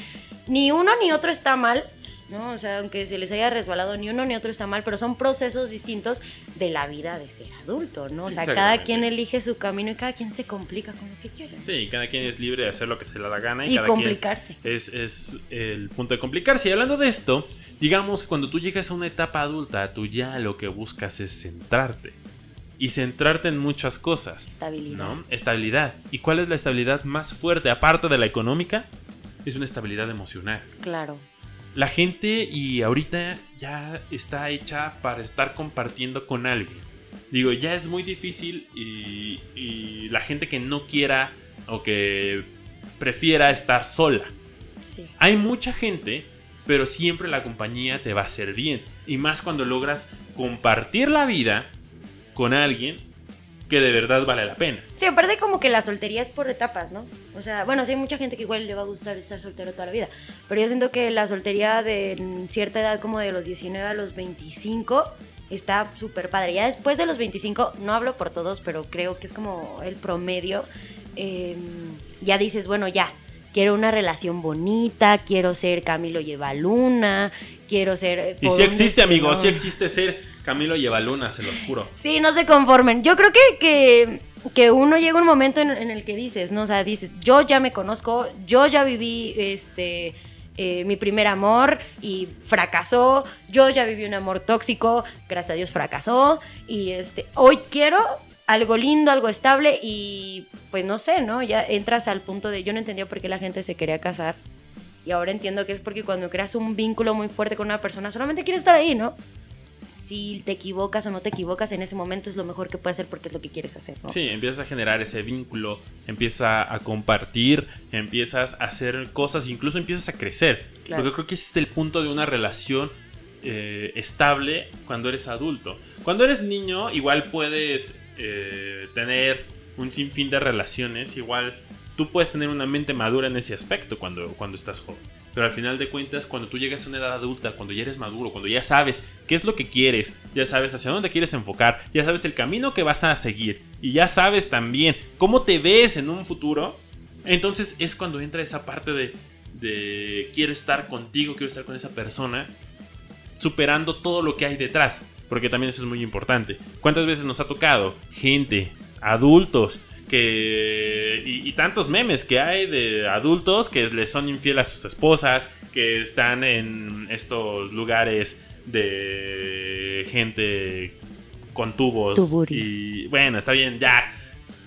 ni uno ni otro está mal, ¿no? O sea, aunque se les haya resbalado, ni uno ni otro está mal, pero son procesos distintos de la vida de ser adulto, ¿no? O sea, cada quien elige su camino y cada quien se complica con lo que quiere. Sí, cada quien es libre de hacer lo que se le da la gana y, Y cada complicarse. quien es, es el punto de complicarse. Y hablando de esto, digamos que cuando tú llegas a una etapa adulta, tú ya lo que buscas es centrarte. Y centrarte en muchas cosas. Estabilidad. ¿no? Estabilidad. ¿Y cuál es la estabilidad más fuerte, aparte de la económica? Es una estabilidad emocional. Claro. La gente y ahorita ya está hecha para estar compartiendo con alguien. Digo, ya es muy difícil y, y la gente que no quiera o que prefiera estar sola. Sí. Hay mucha gente, pero siempre la compañía te va a hacer bien. Y más cuando logras compartir la vida con alguien que de verdad vale la pena. Sí, aparte como que la soltería es por etapas, ¿no? O sea, bueno, sí hay mucha gente que igual le va a gustar estar soltero toda la vida, pero yo siento que la soltería de cierta edad, como de los 19 a los 25, está súper padre. Ya después de los 25, no hablo por todos, pero creo que es como el promedio, eh, ya dices, bueno, ya, quiero una relación bonita, quiero ser Camilo Lleva Luna, quiero ser... eh, Y si existe, amigos, si existe ser Camilo Llevaluna, se los juro. Sí, no se conformen. Yo creo que, que, que uno llega un momento en, en el que dices, ¿no? O sea, dices, yo ya me conozco, yo ya viví este. eh, mi primer amor y fracasó, yo ya viví un amor tóxico, gracias a Dios fracasó y este hoy quiero algo lindo, algo estable y pues no sé, ¿no? Ya entras al punto de yo no entendía por qué la gente se quería casar y ahora entiendo que es porque cuando creas un vínculo muy fuerte con una persona solamente quieres estar ahí, ¿no? Si te equivocas o no te equivocas en ese momento es lo mejor que puedes hacer porque es lo que quieres hacer, ¿no? Sí, empiezas a generar ese vínculo, empiezas a compartir, empiezas a hacer cosas, incluso empiezas a crecer. Claro. Porque creo que ese es el punto de una relación eh, estable cuando eres adulto. Cuando eres niño, igual puedes eh, tener un sinfín de relaciones, igual tú puedes tener una mente madura en ese aspecto cuando, cuando estás joven. Pero al final de cuentas, cuando tú llegas a una edad adulta, cuando ya eres maduro, cuando ya sabes qué es lo que quieres, ya sabes hacia dónde quieres enfocar, ya sabes el camino que vas a seguir y ya sabes también cómo te ves en un futuro, entonces es cuando entra esa parte de, de quiero estar contigo, quiero estar con esa persona, superando todo lo que hay detrás, porque también eso es muy importante. ¿Cuántas veces nos ha tocado gente, adultos, que y, y tantos memes que hay de adultos que les son infieles a sus esposas, que están en estos lugares de gente con tubos Tuburis. y bueno, está bien, ya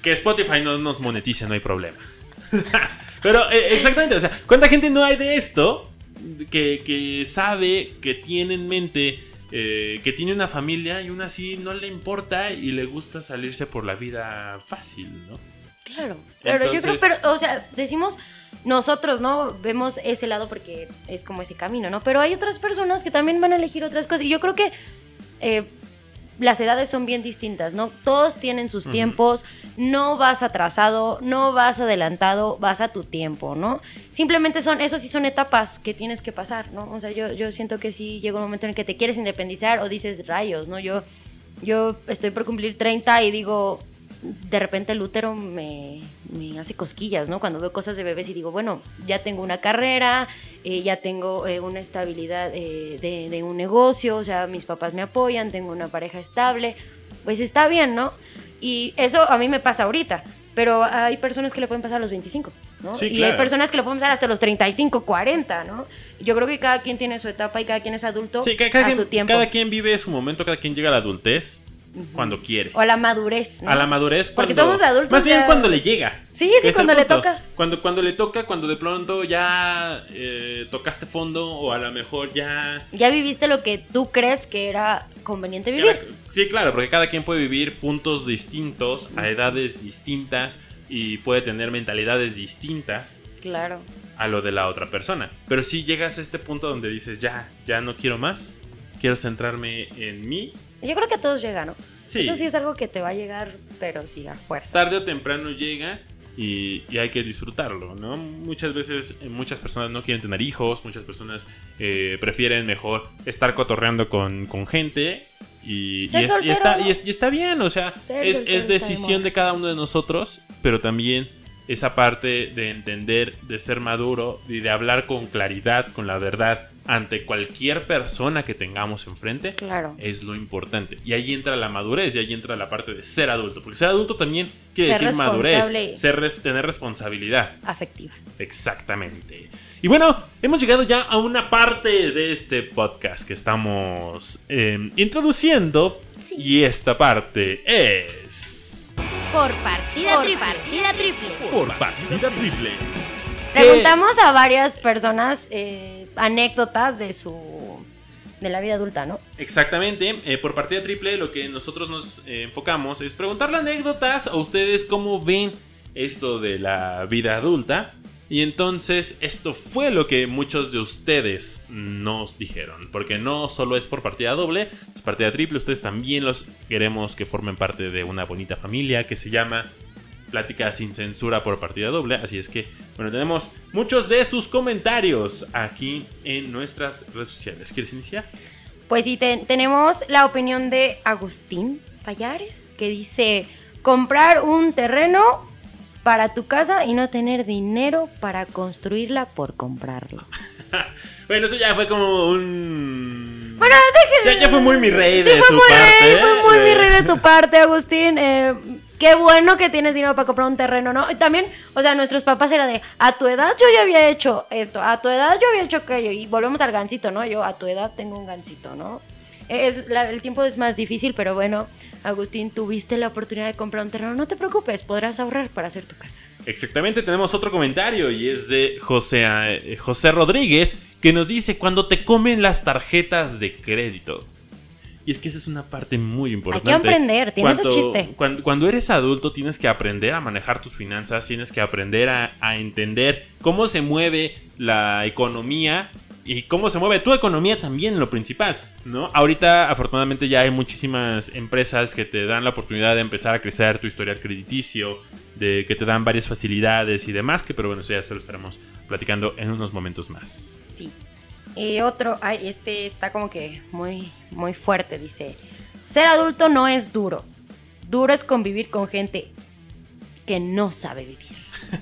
que Spotify no nos monetice, no hay problema. Pero eh, exactamente, o sea, ¿cuánta gente no hay de esto que, que sabe, que tiene en mente, eh, que tiene una familia y aún así no le importa y le gusta salirse por la vida fácil, ¿no? Claro, claro, yo creo, pero, o sea, decimos nosotros, ¿no? Vemos ese lado porque es como ese camino, ¿no? Pero hay otras personas que también van a elegir otras cosas. Y yo creo que eh, las edades son bien distintas, ¿no? Todos tienen sus tiempos, no vas atrasado, no vas adelantado, vas a tu tiempo, ¿no? Simplemente son, eso sí son etapas que tienes que pasar, ¿no? O sea, yo, yo siento que sí llega un momento en el que te quieres independizar o dices rayos, ¿no? Yo, yo estoy por cumplir 30 y digo, de repente el útero me, me hace cosquillas, ¿no? Cuando veo cosas de bebés y digo, bueno, ya tengo una carrera, eh, ya tengo eh, una estabilidad eh, de, de un negocio, o sea, mis papás me apoyan, tengo una pareja estable, pues está bien, ¿no? Y eso a mí me pasa ahorita, pero hay personas que le pueden pasar a los 25, ¿no? Sí, y hay personas que le pueden pasar hasta los 35, 40, ¿no? Yo creo que cada quien tiene su etapa y cada quien es adulto Sí, ca- cada, a quien, su tiempo. cada quien vive su momento, cada quien llega a la adultez cuando quiere. O a la madurez, ¿no? A la madurez Porque cuando... somos adultos Más bien cuando le llega. Sí, sí, cuando le toca. Cuando, cuando le toca, cuando de pronto ya eh, tocaste fondo o a lo mejor ya... Ya viviste lo que tú crees que era conveniente vivir. sí, claro, porque cada quien puede vivir puntos distintos, a edades distintas y puede tener mentalidades distintas Claro. a lo de la otra persona. Pero si llegas a este punto donde dices, ya, ya no quiero más, quiero centrarme en mí, Yo creo que a todos llega, ¿no? Sí. Eso sí es algo que te va a llegar, pero sí a fuerza. tarde o temprano llega y, y hay que disfrutarlo, ¿no? Muchas veces eh, muchas personas no quieren tener hijos, muchas personas eh, prefieren mejor estar cotorreando con, con gente y, y es- y soltero, está, y, es- y está bien, o sea, es, es decisión de cada uno de nosotros, pero también esa parte de entender, de ser maduro y de hablar con claridad, con la verdad, ante cualquier persona que tengamos enfrente, Claro. es lo importante. Y ahí entra la madurez y ahí entra la parte de ser adulto. Porque ser adulto también quiere Ser decir madurez, ser tener responsabilidad. Afectiva. Exactamente. Y bueno, hemos llegado ya a una parte de este podcast que estamos eh, introduciendo. Sí. Y esta parte es... Por partida triple. partida triple. Por partida triple. Preguntamos a varias personas eh, anécdotas de su. de la vida adulta, ¿no? Exactamente, eh, por partida triple lo que nosotros nos eh, enfocamos es preguntarle anécdotas a ustedes cómo ven esto de la vida adulta. Y entonces esto fue lo que muchos de ustedes nos dijeron. Porque no solo es por partida doble, es partida triple. Ustedes también los queremos que formen parte de una bonita familia que se llama Plática sin censura por partida doble. Así es que, bueno, tenemos muchos de sus comentarios aquí en nuestras redes sociales. ¿Quieres iniciar? Pues sí, te- tenemos la opinión de Agustín Payares, que dice: comprar un terreno para tu casa y no tener dinero para construirla por comprarlo. Bueno, eso ya fue como un. Bueno, deje. Ya, ya fue muy mi rey Sí, de fue su muy parte. rey, fue muy mi Eh, rey de tu parte, Agustín. Eh, qué bueno que tienes dinero para comprar un terreno, ¿no? Y también, o sea, nuestros papás era de, a tu edad yo ya había hecho esto, a tu edad yo había hecho aquello. Y volvemos al gancito, ¿no? Yo a tu edad tengo un gancito, ¿no? Es, la- el tiempo es más difícil, pero bueno, Agustín, tuviste la oportunidad de comprar un terreno. No te preocupes, podrás ahorrar para hacer tu casa. Exactamente, tenemos otro comentario y es de José, eh, José Rodríguez que nos dice cuando te comen las tarjetas de crédito. Y es que esa es una parte muy importante. aprender, tiene su chiste. Cuando, cuando eres adulto tienes que aprender a manejar tus finanzas, tienes que aprender a, a entender cómo se mueve la economía y cómo se mueve tu economía también, lo principal, ¿no? Ahorita, afortunadamente, ya hay muchísimas empresas que te dan la oportunidad de empezar a crecer tu historial crediticio, de que te dan varias facilidades y demás, que pero bueno, eso ya se lo estaremos platicando en unos momentos más. Sí. Y otro, ay, este está como que muy, muy fuerte, dice. Ser adulto no es duro. Duro es convivir con gente que no sabe vivir.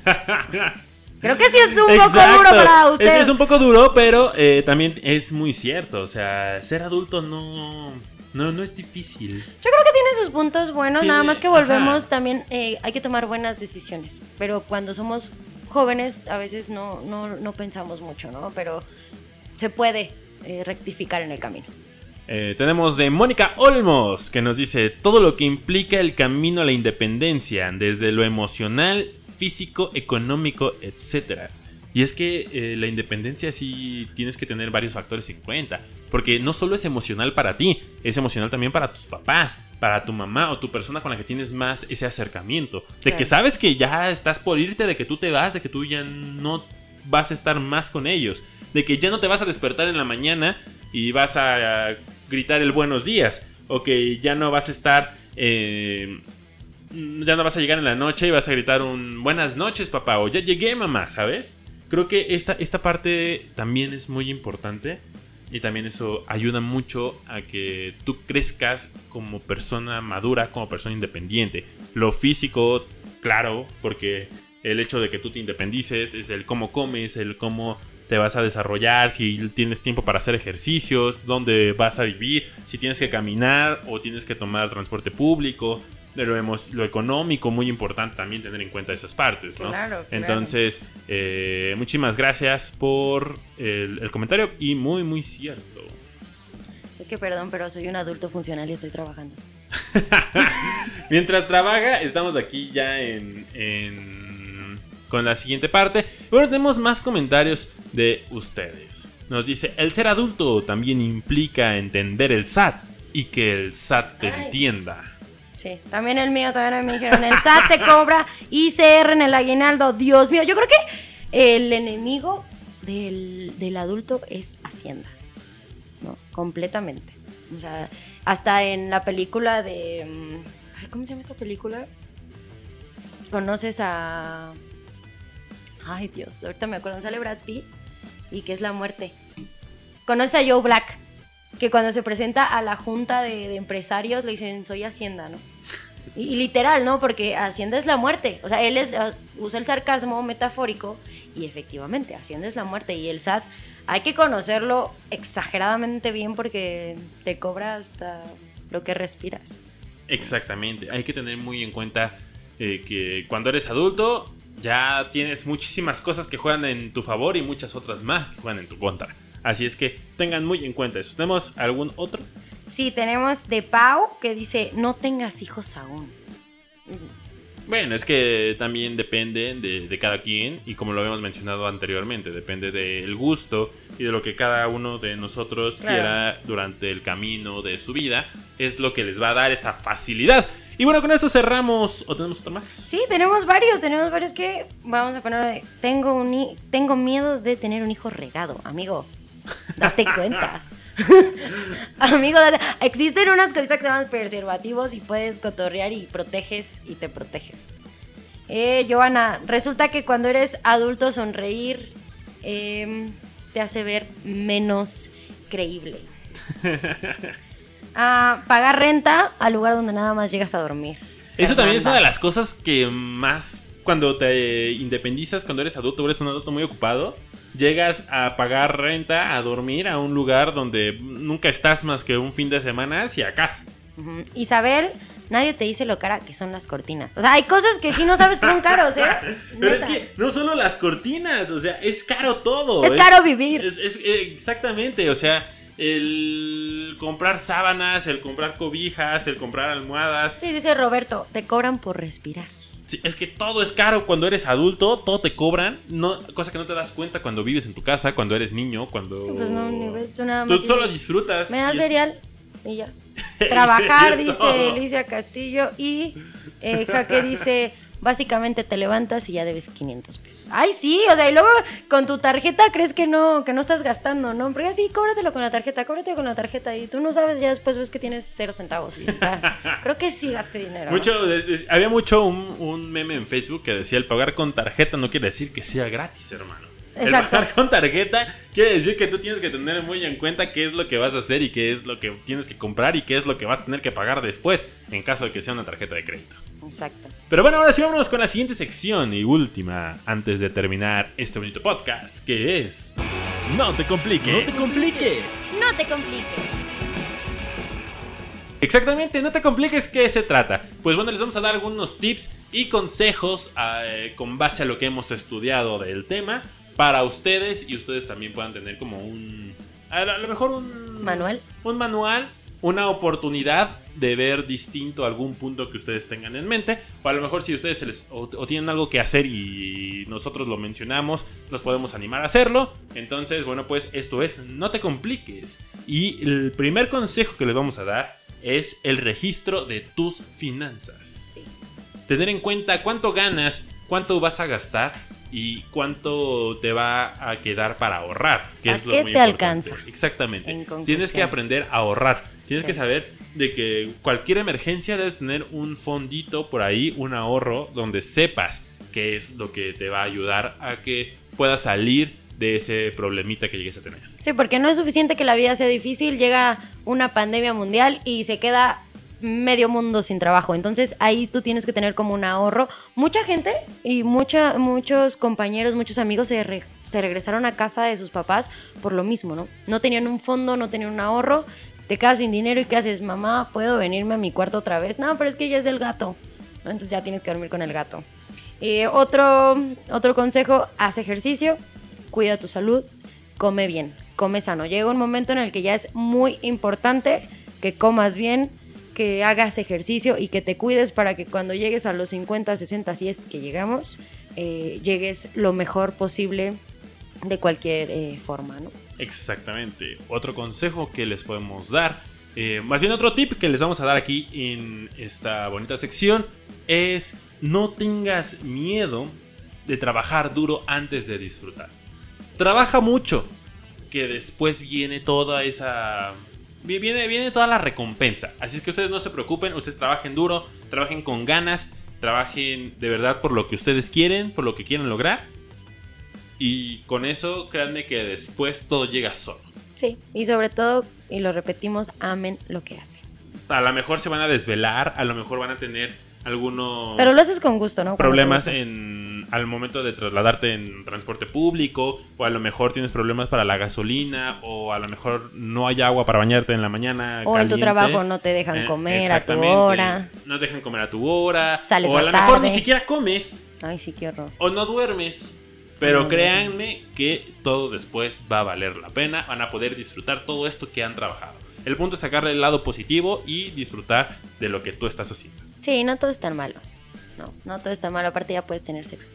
Creo que sí es un poco duro para Es, usted. es un poco duro, pero eh, también es muy cierto. O sea, ser adulto no, no, no es difícil. Yo creo que tiene sus puntos buenos, Tiene- nada más que volvemos ajá. también, eh, hay que tomar buenas decisiones. Pero cuando somos jóvenes a veces no, no, no pensamos mucho, ¿no? Pero se puede eh, rectificar en el camino. Eh, tenemos de Mónica Olmos que nos dice todo lo que implica el camino a la independencia, desde lo emocional, físico, económico, etc. Y es que eh, la independencia sí tienes que tener varios factores en cuenta, porque no solo es emocional para ti, es emocional también para tus papás, para tu mamá o tu persona con la que tienes más ese acercamiento, de que sabes que ya estás por irte, de que tú te vas, de que tú ya no vas a estar más con ellos, de que ya no te vas a despertar en la mañana y vas a gritar el buenos días, o que ya no vas a estar, eh, ya no vas a llegar en la noche y vas a gritar un buenas noches papá, o ya llegué mamá, ¿sabes? Creo que esta, esta parte también es muy importante y también eso ayuda mucho a que tú crezcas como persona madura, como persona independiente. Lo físico, claro, porque el hecho de que tú te independices es el cómo comes, el cómo te vas a desarrollar, si tienes tiempo para hacer ejercicios, dónde vas a vivir, si tienes que caminar o tienes que tomar transporte público, de lo, emo- lo económico, muy importante también tener en cuenta esas partes, ¿no? Claro, claro. Entonces, eh, muchísimas gracias por el, el comentario y muy, muy cierto. Es que perdón, pero soy un adulto funcional y estoy trabajando. Mientras trabaja, estamos aquí ya en, en- con la siguiente parte. Bueno, tenemos más comentarios de ustedes. Nos dice, el ser adulto también implica entender el SAT y que el SAT te Ay. entienda. Sí, también el mío, también me dijeron, el SAT te cobra ICR en el aguinaldo. Dios mío, yo creo que el enemigo del, del adulto es Hacienda. ¿No? Completamente. O sea, hasta en la película de... mm, ¿Cómo se llama esta película? Conoces a... Ay, Dios, ahorita me acuerdo, sale Brad Pitt y que es la muerte. Conoces a Joe Black, que cuando se presenta a la junta de, de empresarios le dicen, soy Hacienda, ¿no? Y, literal, ¿no? Porque Hacienda es la muerte. O sea, él es- uh, usa el sarcasmo metafórico y efectivamente, Hacienda es la muerte. Y el SAT hay que conocerlo exageradamente bien porque te cobra hasta lo que respiras. Exactamente, hay que tener muy en cuenta eh, que cuando eres adulto ya tienes muchísimas cosas que juegan en tu favor y muchas otras más que juegan en tu contra. Así es que tengan muy en cuenta eso. ¿Tenemos algún otro? Sí, tenemos de Pau que dice, no tengas hijos aún. Bueno, es que también depende de, de cada quien y como lo habíamos mencionado anteriormente, depende del gusto y de lo que cada uno de nosotros Claro. quiera durante el camino de su vida, es lo que les va a dar esta facilidad. Y bueno, con esto cerramos. ¿O tenemos otro más? Sí, tenemos varios, tenemos varios que vamos a poner tengo un tengo miedo de tener un hijo regado, amigo. Date cuenta. amigo, existen unas cositas que se llaman preservativos y puedes cotorrear y proteges y te proteges. Eh, Joana, resulta que cuando eres adulto sonreír em, te hace ver menos creíble. Ah, pagar renta al lugar donde nada más llegas a dormir. Eso también es una de las cosas que más cuando te independizas, cuando eres adulto, eres un adulto muy ocupado, llegas a pagar renta, a dormir a un lugar donde nunca estás más que un fin de semana y a casa. Ujú. Isabel, nadie te dice lo cara que son las cortinas. O sea, hay cosas que sí no sabes que son caros, ¿eh? Pero es que no solo las cortinas, o sea, es caro todo. Es caro vivir. es- es- eh, exactamente, o sea, el comprar sábanas, el comprar cobijas, el comprar almohadas. Sí, dice Roberto, te cobran por respirar. Sí, es que todo es caro cuando eres adulto, todo te cobran, no, cosa que no te das cuenta cuando vives en tu casa, cuando eres niño, cuando... Sí, pues no, ni ves, tú nada Tú más solo disfrutas. Me da y es- cereal y ya. Trabajar, dice. Alicia Castillo. Y eh, Jaque dice, básicamente te levantas y ya debes 500 pesos. Ay, sí, o sea, y luego con tu tarjeta crees que no, que no estás gastando, ¿no? Porque así, cóbratelo con la tarjeta, cóbratelo con la tarjeta. Y tú no sabes, ya después ves que tienes cero centavos. Y dices, ah, creo que sí gasté dinero. Mucho, había mucho un, un meme en Facebook que decía el pagar con tarjeta no quiere decir que sea gratis, hermano. Exacto. El pagar con tarjeta quiere decir que tú tienes que tener muy en cuenta qué es lo que vas a hacer y qué es lo que tienes que comprar y qué es lo que vas a tener que pagar después en caso de que sea una tarjeta de crédito. Exacto. Pero bueno, ahora sí vámonos con la siguiente sección y última antes de terminar este bonito podcast, que es... No te compliques. No te compliques. No te compliques. Exactamente, no te compliques qué se trata. Pues bueno, les vamos a dar algunos tips y consejos eh, con base a lo que hemos estudiado del tema para ustedes y ustedes también puedan tener como un... A lo a lo mejor un... Manual. Un manual, una oportunidad de ver distinto algún punto que ustedes tengan en mente. O a lo mejor si ustedes se les, o, o tienen algo que hacer y nosotros lo mencionamos, nos podemos animar a hacerlo. Entonces, bueno, pues esto es, no te compliques. Y el primer consejo que les vamos a dar es el registro de tus finanzas. Sí. Tener en cuenta cuánto ganas, cuánto vas a gastar y cuánto te va a quedar para ahorrar. Que ¿A es lo qué muy te importante. alcanza? Exactamente. Tienes que aprender a ahorrar. Tienes Sí. que saber de que cualquier emergencia debes tener un fondito por ahí, un ahorro, donde sepas qué es lo que te va a ayudar a que puedas salir de ese problemita que llegues a tener. Sí, porque no es suficiente que la vida sea difícil, llega una pandemia mundial y se queda medio mundo sin trabajo. Entonces ahí tú tienes que tener como un ahorro. Mucha gente y mucha, muchos compañeros, muchos amigos se, re- se regresaron a casa de sus papás por lo mismo, ¿no? No tenían un fondo, no tenían un ahorro. Te quedas sin dinero y ¿qué haces? Mamá, ¿puedo venirme a mi cuarto otra vez? No, pero es que ya es del gato. Entonces ya tienes que dormir con el gato. Eh, otro, otro consejo, haz ejercicio, cuida tu salud, come bien, come sano. Llega un momento en el que ya es muy importante que comas bien, que hagas ejercicio y que te cuides para que cuando llegues a los 50, 60, si es que llegamos, eh, llegues lo mejor posible de cualquier eh, forma, ¿no? Exactamente. Otro consejo que les podemos dar, eh, más bien otro tip que les vamos a dar aquí en esta bonita sección, es no tengas miedo de trabajar duro antes de disfrutar. Trabaja mucho, que después viene toda esa... vi- Viene, viene toda la recompensa. Así que ustedes no se preocupen, ustedes trabajen duro, trabajen con ganas, trabajen de verdad por lo que ustedes quieren, por lo que quieren lograr. Y con eso, créanme que después todo llega solo. Sí, y sobre todo, y lo repetimos, amen lo que hacen. A lo mejor se van a desvelar, a lo mejor van a tener algunos Pero lo haces con gusto, ¿no? Cuando problemas en al momento de trasladarte en transporte público, o a lo mejor tienes problemas para la gasolina, o a lo mejor no hay agua para bañarte en la mañana. O en tu caliente. trabajo no te dejan Eh, comer a tu hora. No te dejan comer a tu hora. Sales o a lo mejor ni tarde. siquiera comes. Ay, sí, qué horror. o no duermes. Pero créanme que todo después va a valer la pena. Van a poder disfrutar todo esto que han trabajado. El punto es sacarle el lado positivo y disfrutar de lo que tú estás haciendo. Sí, no todo es tan malo. No, no todo es tan malo. Aparte ya puedes tener sexo.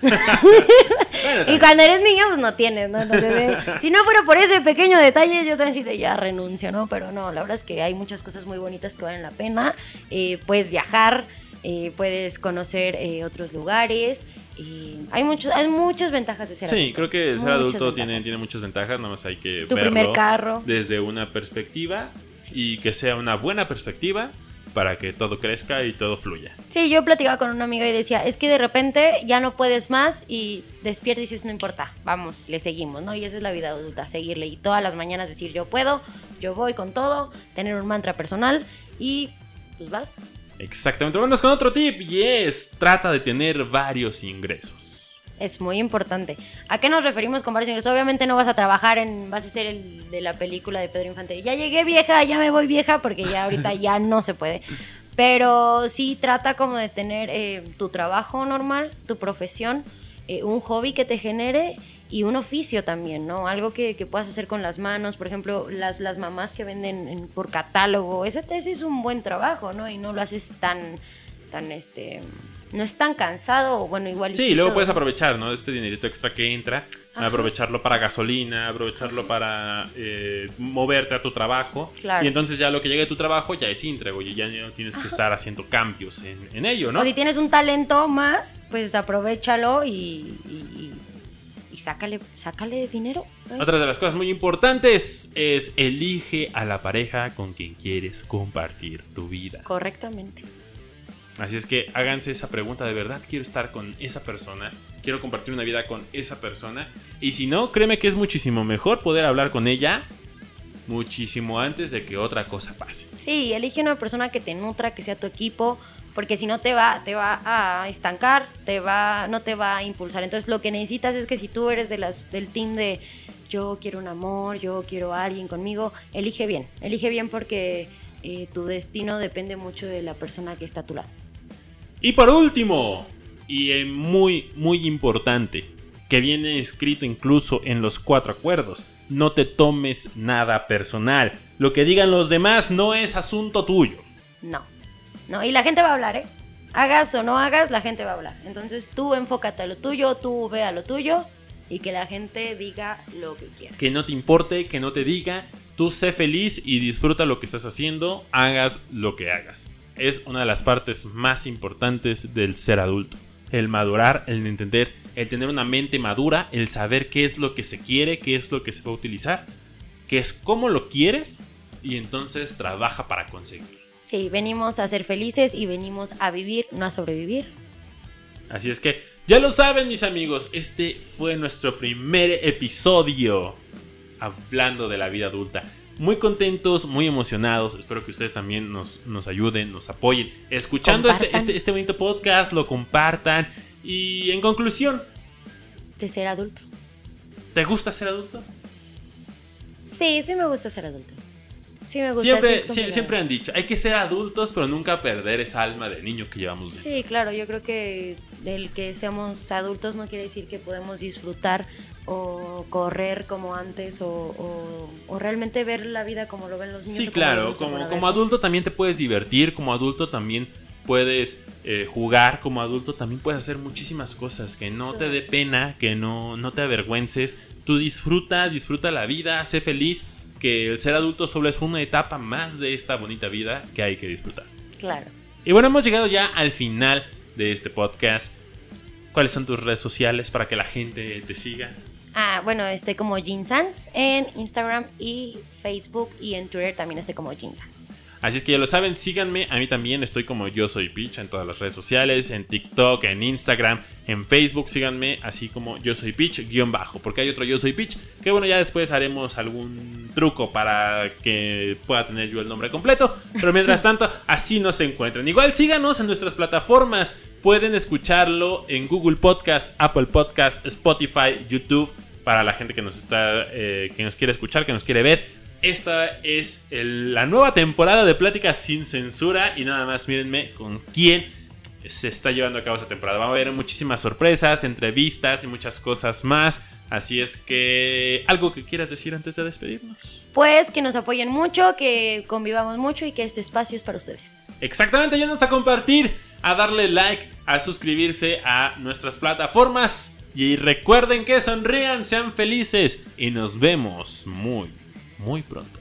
Bueno, Y cuando eres niño, pues no tienes, ¿no? Entonces, eh, si no fuera por ese pequeño detalle, yo también sí ya renuncio, ¿no? Pero no, la verdad es que hay muchas cosas muy bonitas que valen la pena. Eh, puedes viajar, eh, puedes conocer eh, otros lugares. Eh, hay, muchos, hay muchas ventajas de ser Sí, adulto. creo que ser Muchas adulto tiene, ventajas. tiene muchas ventajas, nada más hay que Tu verlo primer carro. desde una perspectiva y que sea una buena perspectiva para que todo crezca y todo fluya. Sí, yo platicaba con una amiga y decía, es que de repente ya no puedes más y despiertas y dices, no importa, vamos, le seguimos, ¿no? Y esa es la vida adulta, seguirle y todas las mañanas decir, yo puedo, yo voy con todo, tener un mantra personal y pues vas. Exactamente. Vámonos con otro tip y es trata de tener varios ingresos. Es muy importante. ¿A qué nos referimos con varios ingresos? Obviamente no vas a trabajar en, vas a ser el de la película de Pedro Infante. Ya llegué vieja, ya me voy vieja, porque ya ahorita ya no se puede. Pero sí trata como de tener eh, tu trabajo normal, tu profesión, eh, un hobby que te genere y un oficio también, ¿no? Algo que, que puedas hacer con las manos. Por ejemplo, las, las mamás que venden en- por catálogo. Ese, ese es un buen trabajo, ¿no? Y no lo haces tan, tan, este... No es tan cansado, bueno, igual... y Sí, luego todo. puedes aprovechar, ¿no? Este dinerito extra que entra, Ajá. aprovecharlo para gasolina, aprovecharlo para eh, moverte a tu trabajo. Claro. Y entonces ya lo que llegue de tu trabajo ya es íntegro y ya no tienes que estar haciendo cambios en, en ello, ¿no? O si tienes un talento más, pues aprovechalo y, y, y- sácale, sácale dinero. Otra de las cosas muy importantes es elige a la pareja con quien quieres compartir tu vida. Correctamente. Así es que háganse esa pregunta de verdad, quiero estar con esa persona, quiero compartir una vida con esa persona. Y si no, créeme que es muchísimo mejor poder hablar con ella muchísimo antes de que otra cosa pase. Sí, elige una persona que te nutra, que sea tu equipo, porque si no te va, te va a estancar, te va, no te va a impulsar. Entonces lo que necesitas es que si tú eres de las, del team de yo quiero un amor, yo quiero a alguien conmigo, elige bien, elige bien porque eh, tu destino depende mucho de la persona que está a tu lado. Y por último, y eh, muy, muy importante, que viene escrito incluso en los cuatro acuerdos, no te tomes nada personal. Lo que digan los demás no es asunto tuyo. No. No, y la gente va a hablar, ¿eh? Hagas o no hagas, la gente va a hablar. Entonces tú enfócate a lo tuyo, tú ve a lo tuyo y que la gente diga lo que quiera. Que no te importe, que no te diga. Tú sé feliz y disfruta lo que estás haciendo, hagas lo que hagas. Es una de las partes más importantes del ser adulto. El madurar, el entender, el tener una mente madura, el saber qué es lo que se quiere, qué es lo que se va a utilizar, qué es cómo lo quieres y entonces trabaja para conseguirlo. Sí, venimos a ser felices y venimos a vivir, no a sobrevivir. Así es que ya lo saben mis amigos, este fue nuestro primer episodio hablando de la vida adulta. Muy contentos, muy emocionados. Espero que ustedes también nos, nos ayuden, nos apoyen. Escuchando este, este, este bonito podcast, lo compartan. Y en conclusión, De ser adulto. ¿te gusta ser adulto? Sí, sí me gusta ser adulto. Sí me gusta. Siempre, sí siempre han dicho, hay que ser adultos, pero nunca perder esa alma de niño que llevamos. dentro. Sí, claro, yo creo que el que seamos adultos no quiere decir que podemos disfrutar o correr como antes o, o- o realmente ver la vida como lo ven los niños. Sí, como claro, como, como adulto también te puedes divertir, como adulto también puedes eh, jugar, como adulto también puedes hacer muchísimas cosas, que no te dé pena, que no, no te avergüences, tú disfruta, disfruta la vida, sé feliz, que el ser adulto solo es una etapa más de esta bonita vida que hay que disfrutar. Claro. Y bueno, hemos llegado ya al final de este podcast. ¿Cuáles son tus redes sociales para que la gente te siga? Ah, bueno, estoy como Jean Sans en Instagram y Facebook y en Twitter también estoy como Jean Sans. Así es que ya lo saben, síganme. A mí también estoy como yo soy Peach en todas las redes sociales, en TikTok, en Instagram, en Facebook. Síganme así como yo soy Peach guion bajo, porque hay otro yo soy Peach. Que bueno, ya después haremos algún truco para que pueda tener yo el nombre completo. Pero mientras tanto, así nos encuentran. Igual síganos en nuestras plataformas. Pueden escucharlo en Google Podcast, Apple Podcast, Spotify, YouTube. Para la gente que nos está, eh, que nos quiere escuchar, que nos quiere ver. Esta es el- la nueva temporada de Pláticas sin Censura. Y nada más, mírenme con quién se está llevando a cabo esta temporada. Va a haber muchísimas sorpresas, entrevistas y muchas cosas más. Así es que, ¿algo que quieras decir antes de despedirnos? Pues que nos apoyen mucho, que convivamos mucho y que este espacio es para ustedes. Exactamente, ayúdanos a compartir, a darle like, a suscribirse a nuestras plataformas. Y recuerden que sonrían, sean felices y nos vemos muy, muy pronto.